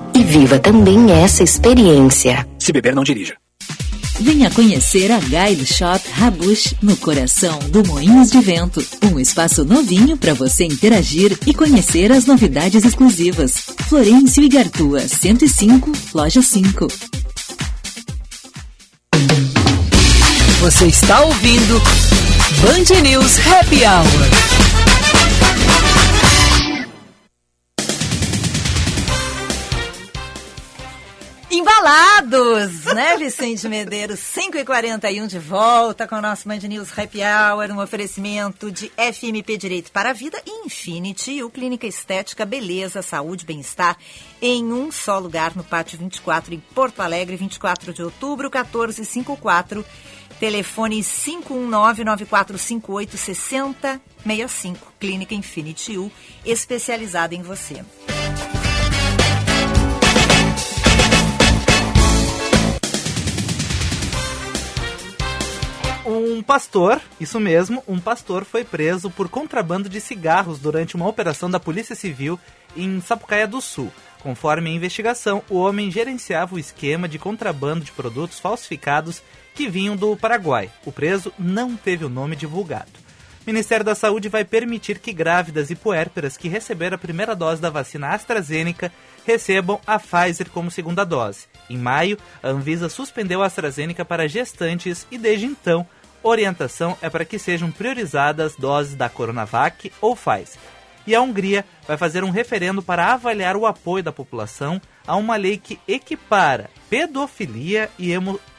e viva também essa experiência. Se beber, não dirija. Venha conhecer a Gaile Shop Rabush no coração do Moinhos de Vento. Um espaço novinho para você interagir e conhecer as novidades exclusivas. Florencio e Gartua, 105, loja 5. Você está ouvindo Band News Happy Hour. Cansados, né, Vicente Medeiros? 5h41 de volta com o nosso Band News Happy Hour, um oferecimento de FMP Direito para a Vida e Infinity, o Clínica Estética, Beleza, Saúde, Bem-Estar, em um só lugar no Pátio 24, em Porto Alegre, 24 de outubro, 1454. Telefone 519-9458-6065. Clínica Infinity U, especializada em você. Um pastor, isso mesmo, um pastor foi preso por contrabando de cigarros durante uma operação da Polícia Civil em Sapucaia do Sul. Conforme a investigação, o homem gerenciava o esquema de contrabando de produtos falsificados que vinham do Paraguai. O preso não teve o nome divulgado. O Ministério da Saúde vai permitir que grávidas e puérperas que receberam a primeira dose da vacina AstraZeneca recebam a Pfizer como segunda dose. Em maio, a Anvisa suspendeu a AstraZeneca para gestantes e desde então, orientação é para que sejam priorizadas doses da Coronavac ou Pfizer. E a Hungria vai fazer um referendo para avaliar o apoio da população a uma lei que equipara pedofilia e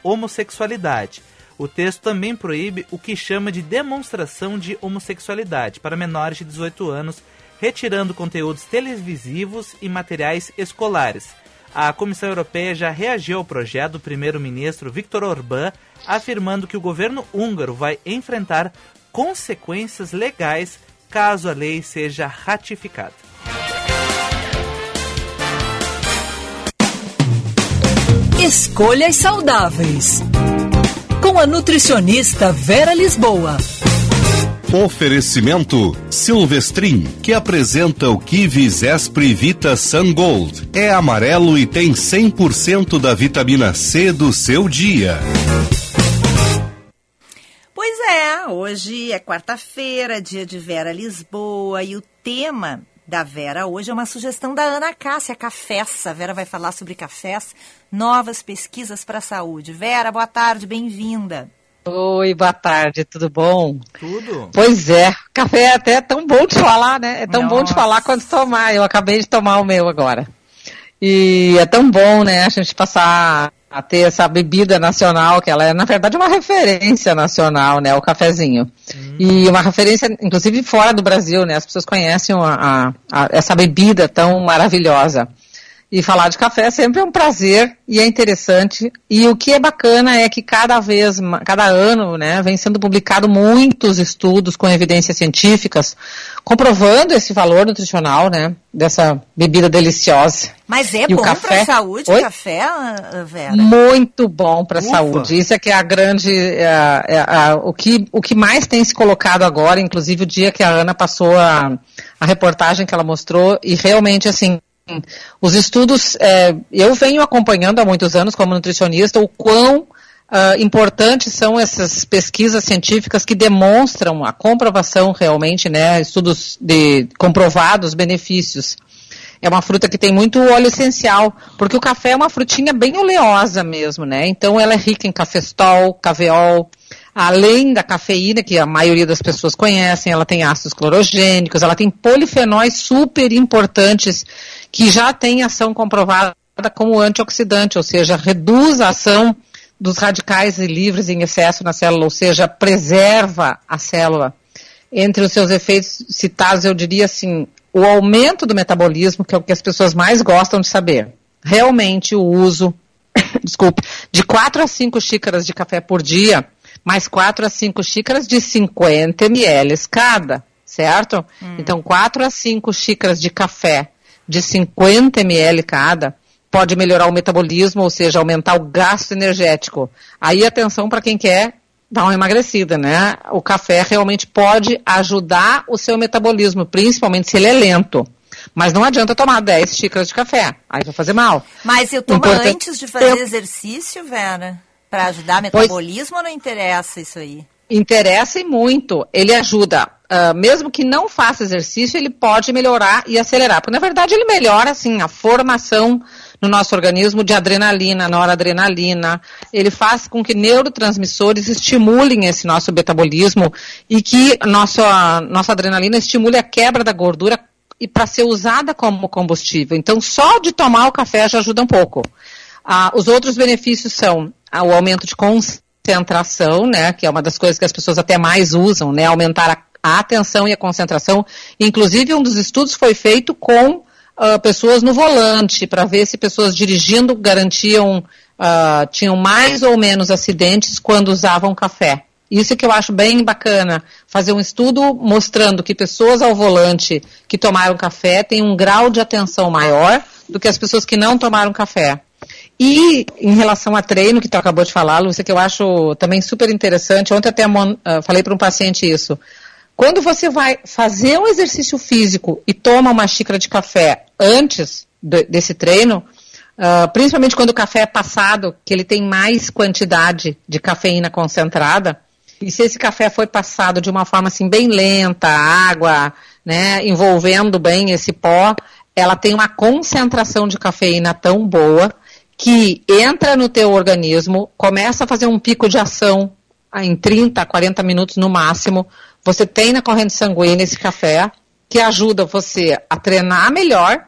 homossexualidade. O texto também proíbe o que chama de demonstração de homossexualidade para menores de 18 anos, retirando conteúdos televisivos e materiais escolares. A Comissão Europeia já reagiu ao projeto do primeiro-ministro Viktor Orbán, afirmando que o governo húngaro vai enfrentar consequências legais caso a lei seja ratificada. Escolhas saudáveis. Com a nutricionista Vera Lisboa. Oferecimento Silvestrin, que apresenta o Kiwi Zespri Vita Sun Gold. É amarelo e tem 100% da vitamina C do seu dia. Pois é, hoje é quarta-feira, dia de Vera Lisboa, e o tema da Vera hoje é uma sugestão da Ana Cássia, Cafés. A Vera vai falar sobre cafés, novas pesquisas para a saúde. Vera, boa tarde, bem-vinda. Oi, boa tarde, tudo bom? Tudo. Pois é, café é até tão bom de falar, né? É tão Nossa. bom de falar quando tomar. Eu acabei de tomar o meu agora. E é tão bom, né, a gente passar a ter essa bebida nacional, que ela é, na verdade, uma referência nacional, né, o cafezinho. Hum. E uma referência, inclusive, fora do Brasil, né, as pessoas conhecem a, a, a, essa bebida tão maravilhosa. E falar de café é sempre um prazer e é interessante. E o que é bacana é que cada vez, cada ano, né, vem sendo publicado muitos estudos com evidências científicas comprovando esse valor nutricional, né, dessa bebida deliciosa. Mas é e bom para a saúde o café, ah, Vera? Muito bom para a saúde. Isso é que é a grande, é, é, é, o, que, o que mais tem se colocado agora, inclusive o dia que a Ana passou a, a reportagem que ela mostrou, e realmente assim, os estudos, é, eu venho acompanhando há muitos anos como nutricionista o quão uh, importantes são essas pesquisas científicas que demonstram a comprovação realmente, né, estudos de comprovados benefícios. É uma fruta que tem muito óleo essencial, porque o café é uma frutinha bem oleosa mesmo, né? Então ela é rica em cafestol, caveol, além da cafeína, que a maioria das pessoas conhecem, ela tem ácidos clorogênicos, ela tem polifenóis super importantes que já tem ação comprovada como antioxidante, ou seja, reduz a ação dos radicais livres em excesso na célula, ou seja, preserva a célula. Entre os seus efeitos citados, eu diria assim, o aumento do metabolismo, que é o que as pessoas mais gostam de saber. Realmente o uso, [coughs] desculpe, de 4 a 5 xícaras de café por dia, mais 4 a 5 xícaras de 50 ml cada, certo? Hum. Então, 4 a 5 xícaras de café de 50 ml cada, pode melhorar o metabolismo, ou seja, aumentar o gasto energético. Aí atenção para quem quer dar uma emagrecida, né? O café realmente pode ajudar o seu metabolismo, principalmente se ele é lento. Mas não adianta tomar 10 xícaras de café, aí vai fazer mal. Mas eu tomo Importante... antes de fazer exercício, Vera? Para ajudar o metabolismo pois... ou não interessa isso aí? Interessa e muito. Ele ajuda uh, mesmo que não faça exercício, ele pode melhorar e acelerar. Porque, na verdade, ele melhora, assim, a formação no nosso organismo de adrenalina, noradrenalina. Ele faz com que neurotransmissores estimulem esse nosso metabolismo e que nossa, nossa adrenalina estimule a quebra da gordura e para ser usada como combustível. Então, só de tomar o café já ajuda um pouco. Ah, os outros benefícios são ah, o aumento de concentração, né, que é uma das coisas que as pessoas até mais usam, né, aumentar a, a atenção e a concentração. Inclusive, um dos estudos foi feito com uh, pessoas no volante, para ver se pessoas dirigindo garantiam, uh, tinham mais ou menos acidentes quando usavam café. Isso que eu acho bem bacana, fazer um estudo mostrando que pessoas ao volante que tomaram café têm um grau de atenção maior do que as pessoas que não tomaram café. E em relação a treino, que tu acabou de falar, Lúcia, que eu acho também super interessante, ontem até uh, falei para um paciente isso. Quando você vai fazer um exercício físico e toma uma xícara de café antes de, desse treino, uh, principalmente quando o café é passado, que ele tem mais quantidade de cafeína concentrada, e se esse café foi passado de uma forma assim bem lenta, água, né, envolvendo bem esse pó, ela tem uma concentração de cafeína tão boa que entra no teu organismo, começa a fazer um pico de ação em 30, 40 minutos no máximo. Você tem na corrente sanguínea esse café que ajuda você a treinar melhor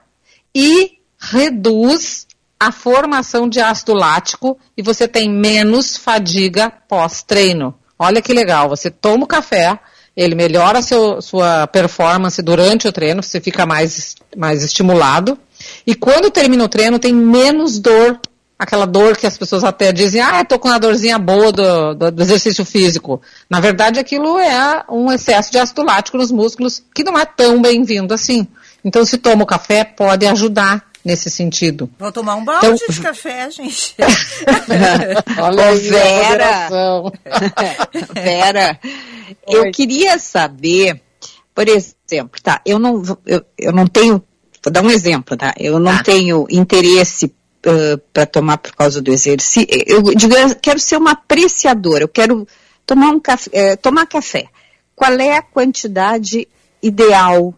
e reduz a formação de ácido lático e você tem menos fadiga pós-treino. Olha que legal, você toma o café, ele melhora seu, sua performance durante o treino, você fica mais, mais estimulado. E quando termina o treino, tem menos dor, aquela dor que as pessoas até dizem, ah, estou com uma dorzinha boa do, do, do, exercício físico. Na verdade, aquilo é um excesso de ácido lático nos músculos, que não é tão bem-vindo assim. Então, se toma o café, pode ajudar nesse sentido. Vou tomar um balde então, de café, gente. [laughs] [laughs] Olha aí, Vera, [laughs] Vera, eu queria saber, por exemplo, tá, eu não, eu, eu não tenho, vou dar um exemplo, tá, eu não tá. tenho interesse uh, para tomar por causa do exercício, eu digo, eu quero ser uma apreciadora, eu quero tomar um café, eh, tomar café. Qual é a quantidade ideal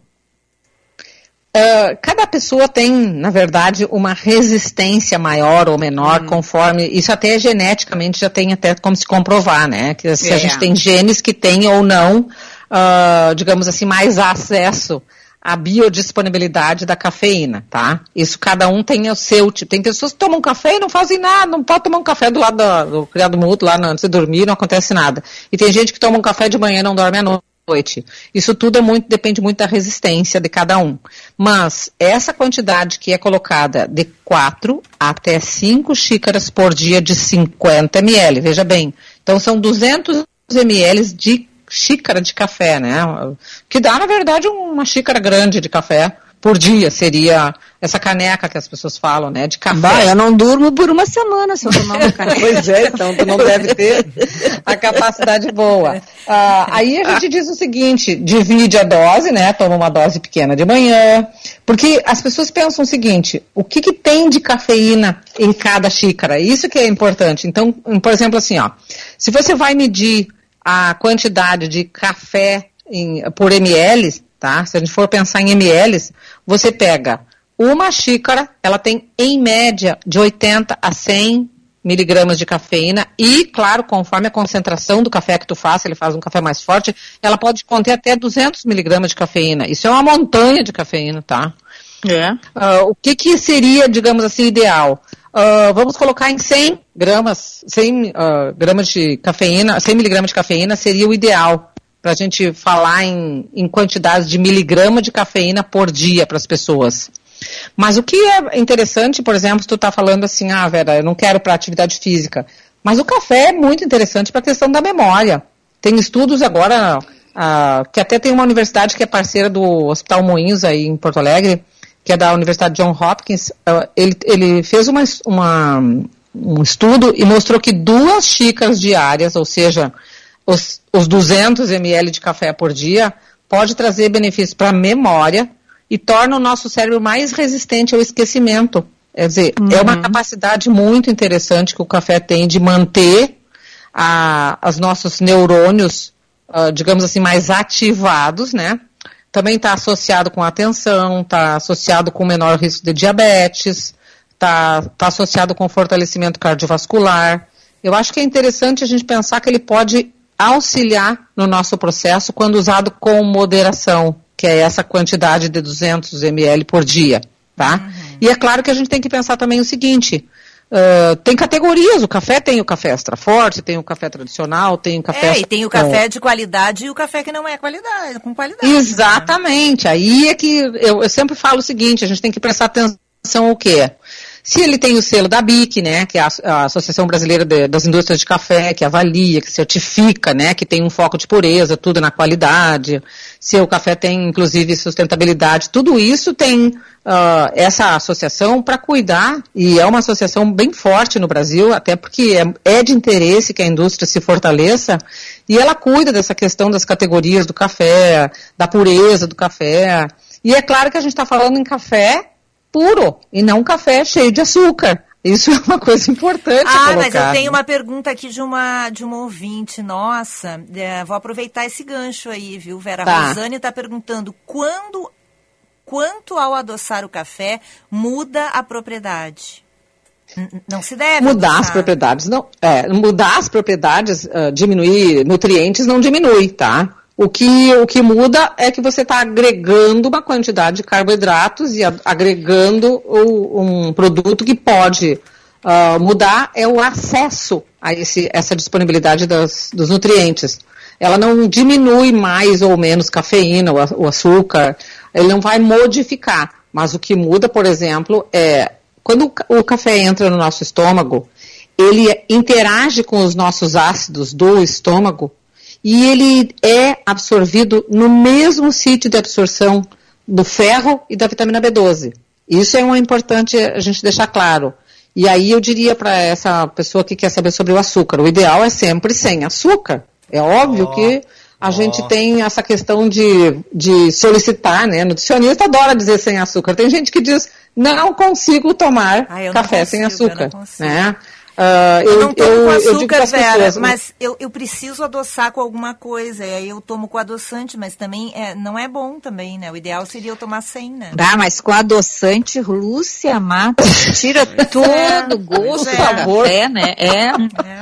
Uh, cada pessoa tem, na verdade, uma resistência maior ou menor, hum. conforme. Isso até geneticamente já tem até como se comprovar, né? Que se é. a gente tem genes que têm ou não, uh, digamos assim, mais acesso à biodisponibilidade da cafeína, tá? Isso cada um tem o seu tipo. Tem pessoas que tomam café e não fazem nada, não pode tomar um café do lado do, do criado mútuo lá antes de dormir, não acontece nada. E tem gente que toma um café de manhã e não dorme à noite noite. Isso tudo é muito, depende muito da resistência de cada um. Mas essa quantidade que é colocada de 4 até 5 xícaras por dia de 50 ml, veja bem. Então são 200 ml de xícara de café, né? Que dá, na verdade, uma xícara grande de café por dia seria essa caneca que as pessoas falam, né? De café. Bah, eu não durmo por uma semana se eu tomar uma caneca. [laughs] pois é, então tu não deve ter a capacidade boa. Ah, aí a gente diz o seguinte: divide a dose, né? Toma uma dose pequena de manhã. Porque as pessoas pensam o seguinte: o que, que tem de cafeína em cada xícara? Isso que é importante. Então, por exemplo, assim, ó, se você vai medir a quantidade de café em, por ml, tá? Se a gente for pensar em ml, você pega uma xícara, ela tem em média de 80 a 100 miligramas de cafeína e, claro, conforme a concentração do café que tu faça, ele faz um café mais forte, ela pode conter até 200 miligramas de cafeína. Isso é uma montanha de cafeína, tá? É. Uh, o que, que seria, digamos assim, ideal? Uh, vamos colocar em 100 gramas, 100 uh, gramas de cafeína, 100 miligramas de cafeína seria o ideal para a gente falar em, em quantidades de miligrama de cafeína por dia para as pessoas. Mas o que é interessante, por exemplo, se tu está falando assim, ah, Vera, eu não quero para atividade física. Mas o café é muito interessante para a questão da memória. Tem estudos agora, ah, que até tem uma universidade que é parceira do Hospital Moinhos aí em Porto Alegre, que é da Universidade John Hopkins, ah, ele, ele fez uma, uma, um estudo e mostrou que duas xícaras diárias, ou seja, os, os 200 ml de café por dia, pode trazer benefícios para a memória e torna o nosso cérebro mais resistente ao esquecimento. Quer dizer, uhum. é uma uhum. capacidade muito interessante que o café tem de manter a, os nossos neurônios, uh, digamos assim, mais ativados, né? Também está associado com atenção, está associado com menor risco de diabetes, está tá associado com fortalecimento cardiovascular. Eu acho que é interessante a gente pensar que ele pode auxiliar no nosso processo quando usado com moderação, que é essa quantidade de 200 ml por dia, tá? Uhum. E é claro que a gente tem que pensar também o seguinte, Uh, tem categorias, o café tem o café extra forte, tem o café tradicional, tem o café... É, e tem o café de qualidade e o café que não é qualidade, com qualidade. Exatamente, né? aí é que eu, eu sempre falo o seguinte, a gente tem que prestar atenção o quê? Se ele tem o selo da BIC, né, que é a, Associação Brasileira das Indústrias de Café, que avalia, que certifica, né, que tem um foco de pureza, tudo na qualidade, se o café tem, inclusive, sustentabilidade, tudo isso tem uh, essa associação para cuidar, e é uma associação bem forte no Brasil, até porque é, é de interesse que a indústria se fortaleça, e ela cuida dessa questão das categorias do café, da pureza do café, e é claro que a gente está falando em café puro e não café cheio de açúcar. Isso [laughs] é uma coisa importante. Ah, colocar. mas eu tenho uma pergunta aqui de uma, de uma ouvinte nossa. É, vou aproveitar esse gancho aí, viu, Vera? Tá. A Rosane está perguntando quando, quanto ao adoçar o café muda a propriedade? Não se deve mudar adoçar. as propriedades, não. É, mudar as propriedades, uh, diminuir nutrientes não diminui, tá? O que, o que muda é que você está agregando uma quantidade de carboidratos e agregando o, um produto que pode uh, mudar é o acesso a esse, essa disponibilidade das, dos nutrientes. Ela não diminui mais ou menos cafeína, o, o açúcar, ele não vai modificar. Mas o que muda, por exemplo, é quando o café entra no nosso estômago, ele interage com os nossos ácidos do estômago e ele é absorvido no mesmo sítio de absorção do ferro e da vitamina B12. Isso é um importante a gente deixar claro. E aí eu diria para essa pessoa que quer saber sobre o açúcar, o ideal é sempre sem açúcar. É óbvio oh, que a oh. gente tem essa questão de, de solicitar, né? Nutricionista adora dizer sem açúcar. Tem gente que diz, não consigo tomar ah, café consigo, sem açúcar. Né? Uh, eu, eu, não tomo eu, com açúcar, Vera, pessoas, mas eu, eu preciso adoçar com alguma coisa. E aí eu tomo com adoçante, mas também é, não é bom também, né? O ideal seria eu tomar sem, né? Ah, mas com adoçante, Lúcia mata, tira [laughs] todo é, o gosto, é. sabor. Café, né? É. é.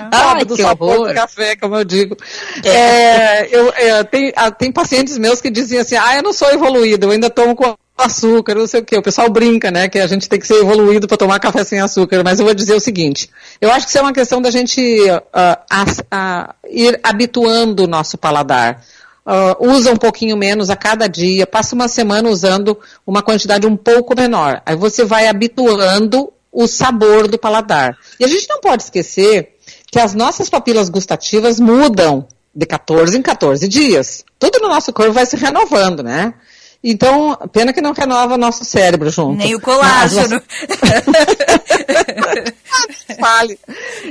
Ai, do sabor horror. do café, como eu digo. É. é eu, é, tem, ah, tem pacientes meus que dizem assim, ah, eu não sou evoluído, eu ainda tomo com açúcar, não sei o que. O pessoal brinca, né, que a gente tem que ser evoluído para tomar café sem açúcar. Mas eu vou dizer o seguinte: eu acho que isso é uma questão da gente uh, a, a ir habituando o nosso paladar. Uh, usa um pouquinho menos a cada dia, passa uma semana usando uma quantidade um pouco menor. Aí você vai habituando o sabor do paladar. E a gente não pode esquecer que as nossas papilas gustativas mudam de 14 em 14 dias. Tudo no nosso corpo vai se renovando, né? Então, pena que não renova nosso cérebro junto. Nem o colágeno. [laughs] Fale.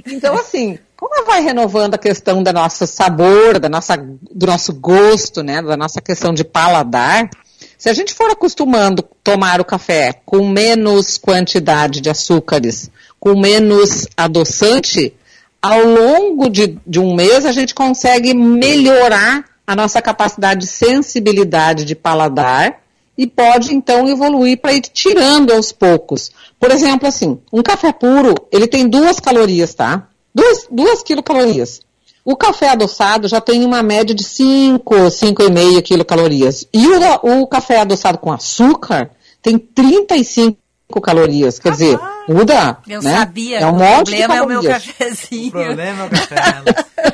Então, assim, como vai renovando a questão da nossa sabor, da nossa, do nosso gosto, né, da nossa questão de paladar, se a gente for acostumando tomar o café com menos quantidade de açúcares, com menos adoçante, ao longo de, de um mês a gente consegue melhorar a nossa capacidade de sensibilidade de paladar e pode então evoluir para ir tirando aos poucos. Por exemplo, assim, um café puro, ele tem duas calorias, tá? Duas, duas quilocalorias. O café adoçado já tem uma média de 5, 5,5 quilocalorias. E o, o café adoçado com açúcar tem 35 calorias. Quer ah, dizer, muda. Eu né? sabia. É um monte de calorias. O problema é o meu cafezinho. O problema é o café. [laughs]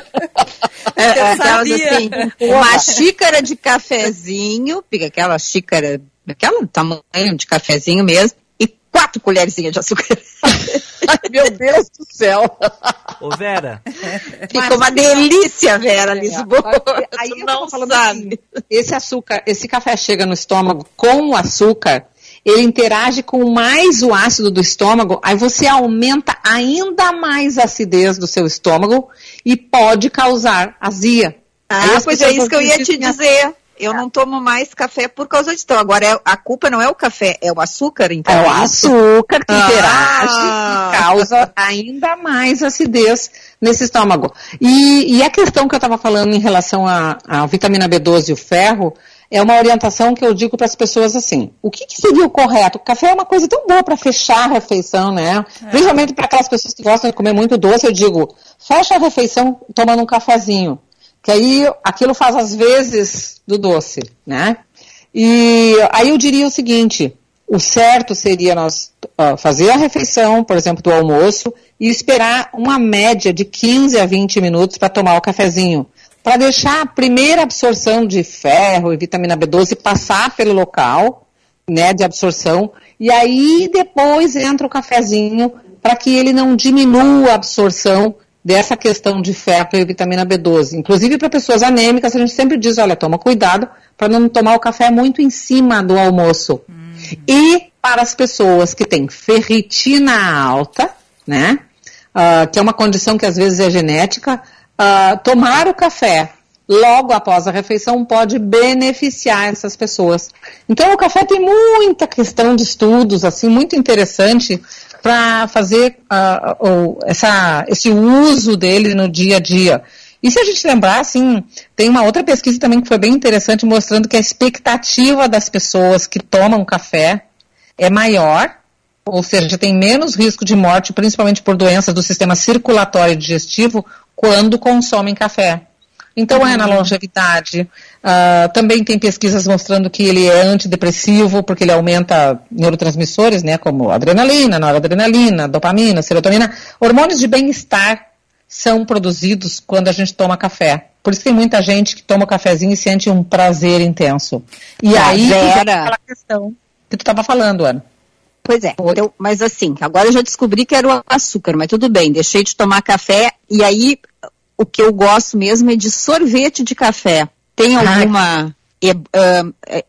É, aquelas assim, uma xícara de cafezinho, pica aquela xícara, aquela tamanho de cafezinho mesmo, e quatro colherzinhas de açúcar. [laughs] Ai, meu Deus do céu! Ô, Vera. Ficou uma delícia, Vera, Lisboa. Aí eu não falando sabe. Assim, esse açúcar, esse café chega no estômago com o açúcar, ele interage com mais o ácido do estômago, aí você aumenta ainda mais a acidez do seu estômago e pode causar azia. Ah, pois é isso que eu ia te dizer. Eu não tomo mais café por causa disso. Então, agora é, a culpa não é o café, é o açúcar, então. É o açúcar que ah. interage e causa ainda mais acidez nesse estômago. E, e a questão que eu estava falando em relação à vitamina B12 e o ferro, é uma orientação que eu digo para as pessoas assim: o que, que, seria o correto? O café é uma coisa tão boa para fechar a refeição, né? É. Principalmente para aquelas pessoas que gostam de comer muito doce, eu digo: fecha a refeição tomando um cafezinho, que aí aquilo faz as vezes do doce, né? E aí eu diria o seguinte: o certo seria nós uh, fazer a refeição, por exemplo, do almoço, e esperar uma média de 15 a 20 minutos para tomar o cafezinho. Para deixar a primeira absorção de ferro e vitamina B12 passar pelo local né, de absorção, e aí depois entra o cafezinho para que ele não diminua a absorção dessa questão de ferro e vitamina B12. Inclusive para pessoas anêmicas, a gente sempre diz, olha, toma cuidado para não tomar o café muito em cima do almoço. Hum. E para as pessoas que têm ferritina alta, né, uh, que é uma condição que às vezes é genética, uh, tomar o café logo após a refeição pode beneficiar essas pessoas. Então o café tem muita questão de estudos, assim, muito interessante para fazer uh, essa, esse uso dele no dia a dia. E se a gente lembrar, assim, tem uma outra pesquisa também que foi bem interessante, mostrando que a expectativa das pessoas que tomam café é maior, ou seja, tem menos risco de morte, principalmente por doenças do sistema circulatório e digestivo, quando consomem café. Então é na uhum. longevidade. Uh, também tem pesquisas mostrando que ele é antidepressivo, porque ele aumenta neurotransmissores, né, como adrenalina, noradrenalina, dopamina, serotonina. Hormônios de bem-estar são produzidos quando a gente toma café. Por isso tem muita gente que toma cafezinho e sente um prazer intenso. E ah, aí, aquela questão que tu estava falando, Ana. Pois é, então, mas assim, agora eu já descobri que era o açúcar, mas tudo bem, deixei de tomar café e aí o que eu gosto mesmo é de sorvete de café. Tem alguma.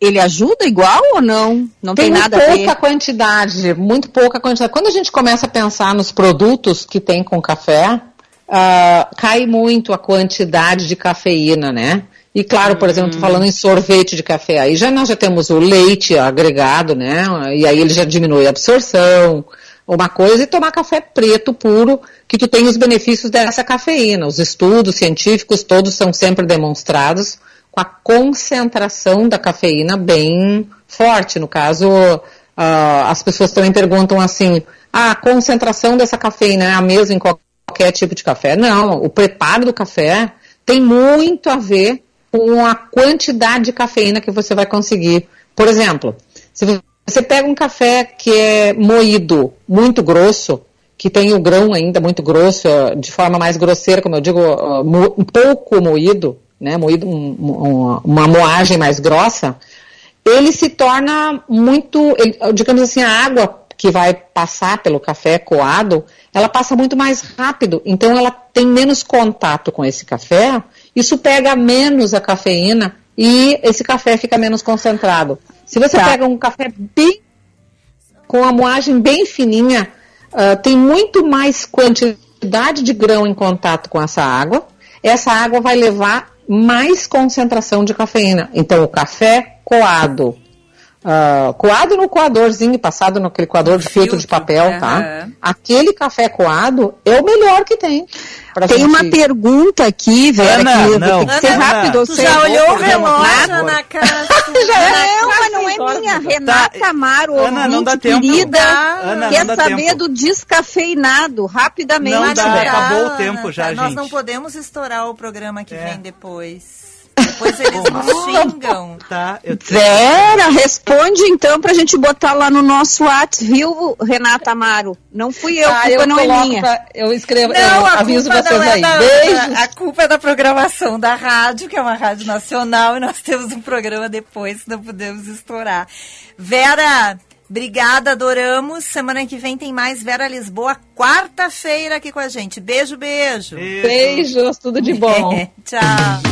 Ele ajuda igual ou não? Não tem, tem nada a ver? pouca quantidade, muito pouca quantidade. Quando a gente começa a pensar nos produtos que tem com café, uh, cai muito a quantidade de cafeína, né? E claro, por exemplo, falando em sorvete de café, aí já nós já temos o leite agregado, né? E aí ele já diminui a absorção, uma coisa, e tomar café preto puro, que tu tem os benefícios dessa cafeína. Os estudos científicos todos são sempre demonstrados com a concentração da cafeína bem forte. No caso, uh, as pessoas também perguntam assim, ah, a concentração dessa cafeína é a mesma em qualquer tipo de café? Não, o preparo do café tem muito a ver com a quantidade de cafeína que você vai conseguir. Por exemplo, se você pega um café que é moído muito grosso, que tem o grão ainda muito grosso, de forma mais grosseira, como eu digo, um pouco moído, né, moído um, um, uma moagem mais grossa, ele se torna muito, ele, digamos assim, a água que vai passar pelo café coado, ela passa muito mais rápido, então ela tem menos contato com esse café, isso pega menos a cafeína e esse café fica menos concentrado. Se você tá. pega um café bem com a moagem bem fininha, uh, tem muito mais quantidade de grão em contato com essa água. Essa água vai levar mais concentração de cafeína. Então, o café coado, uh, coado no coadorzinho, passado naquele coador de filtro, filtro de papel, tá? Aquele café coado é o melhor que tem. Tem gente... uma pergunta aqui, Vera, Ana, que não. tem que ser Ana, rápido. Tu já olhou o relógio na casa? já não, mas não é minha. Renata tá. Amaro, Ana, não dá tempo. querida, Ana, quer saber tempo. do descafeinado, rapidamente. Não dá, acabou o tempo já, Nós gente. não podemos estourar o programa que É. vem depois. Depois eles nos xingam. Tá, eu Vera, responde então pra gente botar lá no nosso WhatsApp, viu, Renata Amaro? Não fui eu, Ah, culpa eu não é minha. pra- eu escrevo, Não, eu aviso vocês é aí. da, Beijos. A culpa é da programação da rádio, que é uma rádio nacional, e nós temos um programa depois que não podemos estourar. Vera, obrigada, adoramos. Semana que vem tem mais Vera Lisboa, quarta-feira aqui com a gente. Beijo, beijo. Beijos, tudo de bom. [laughs] Tchau.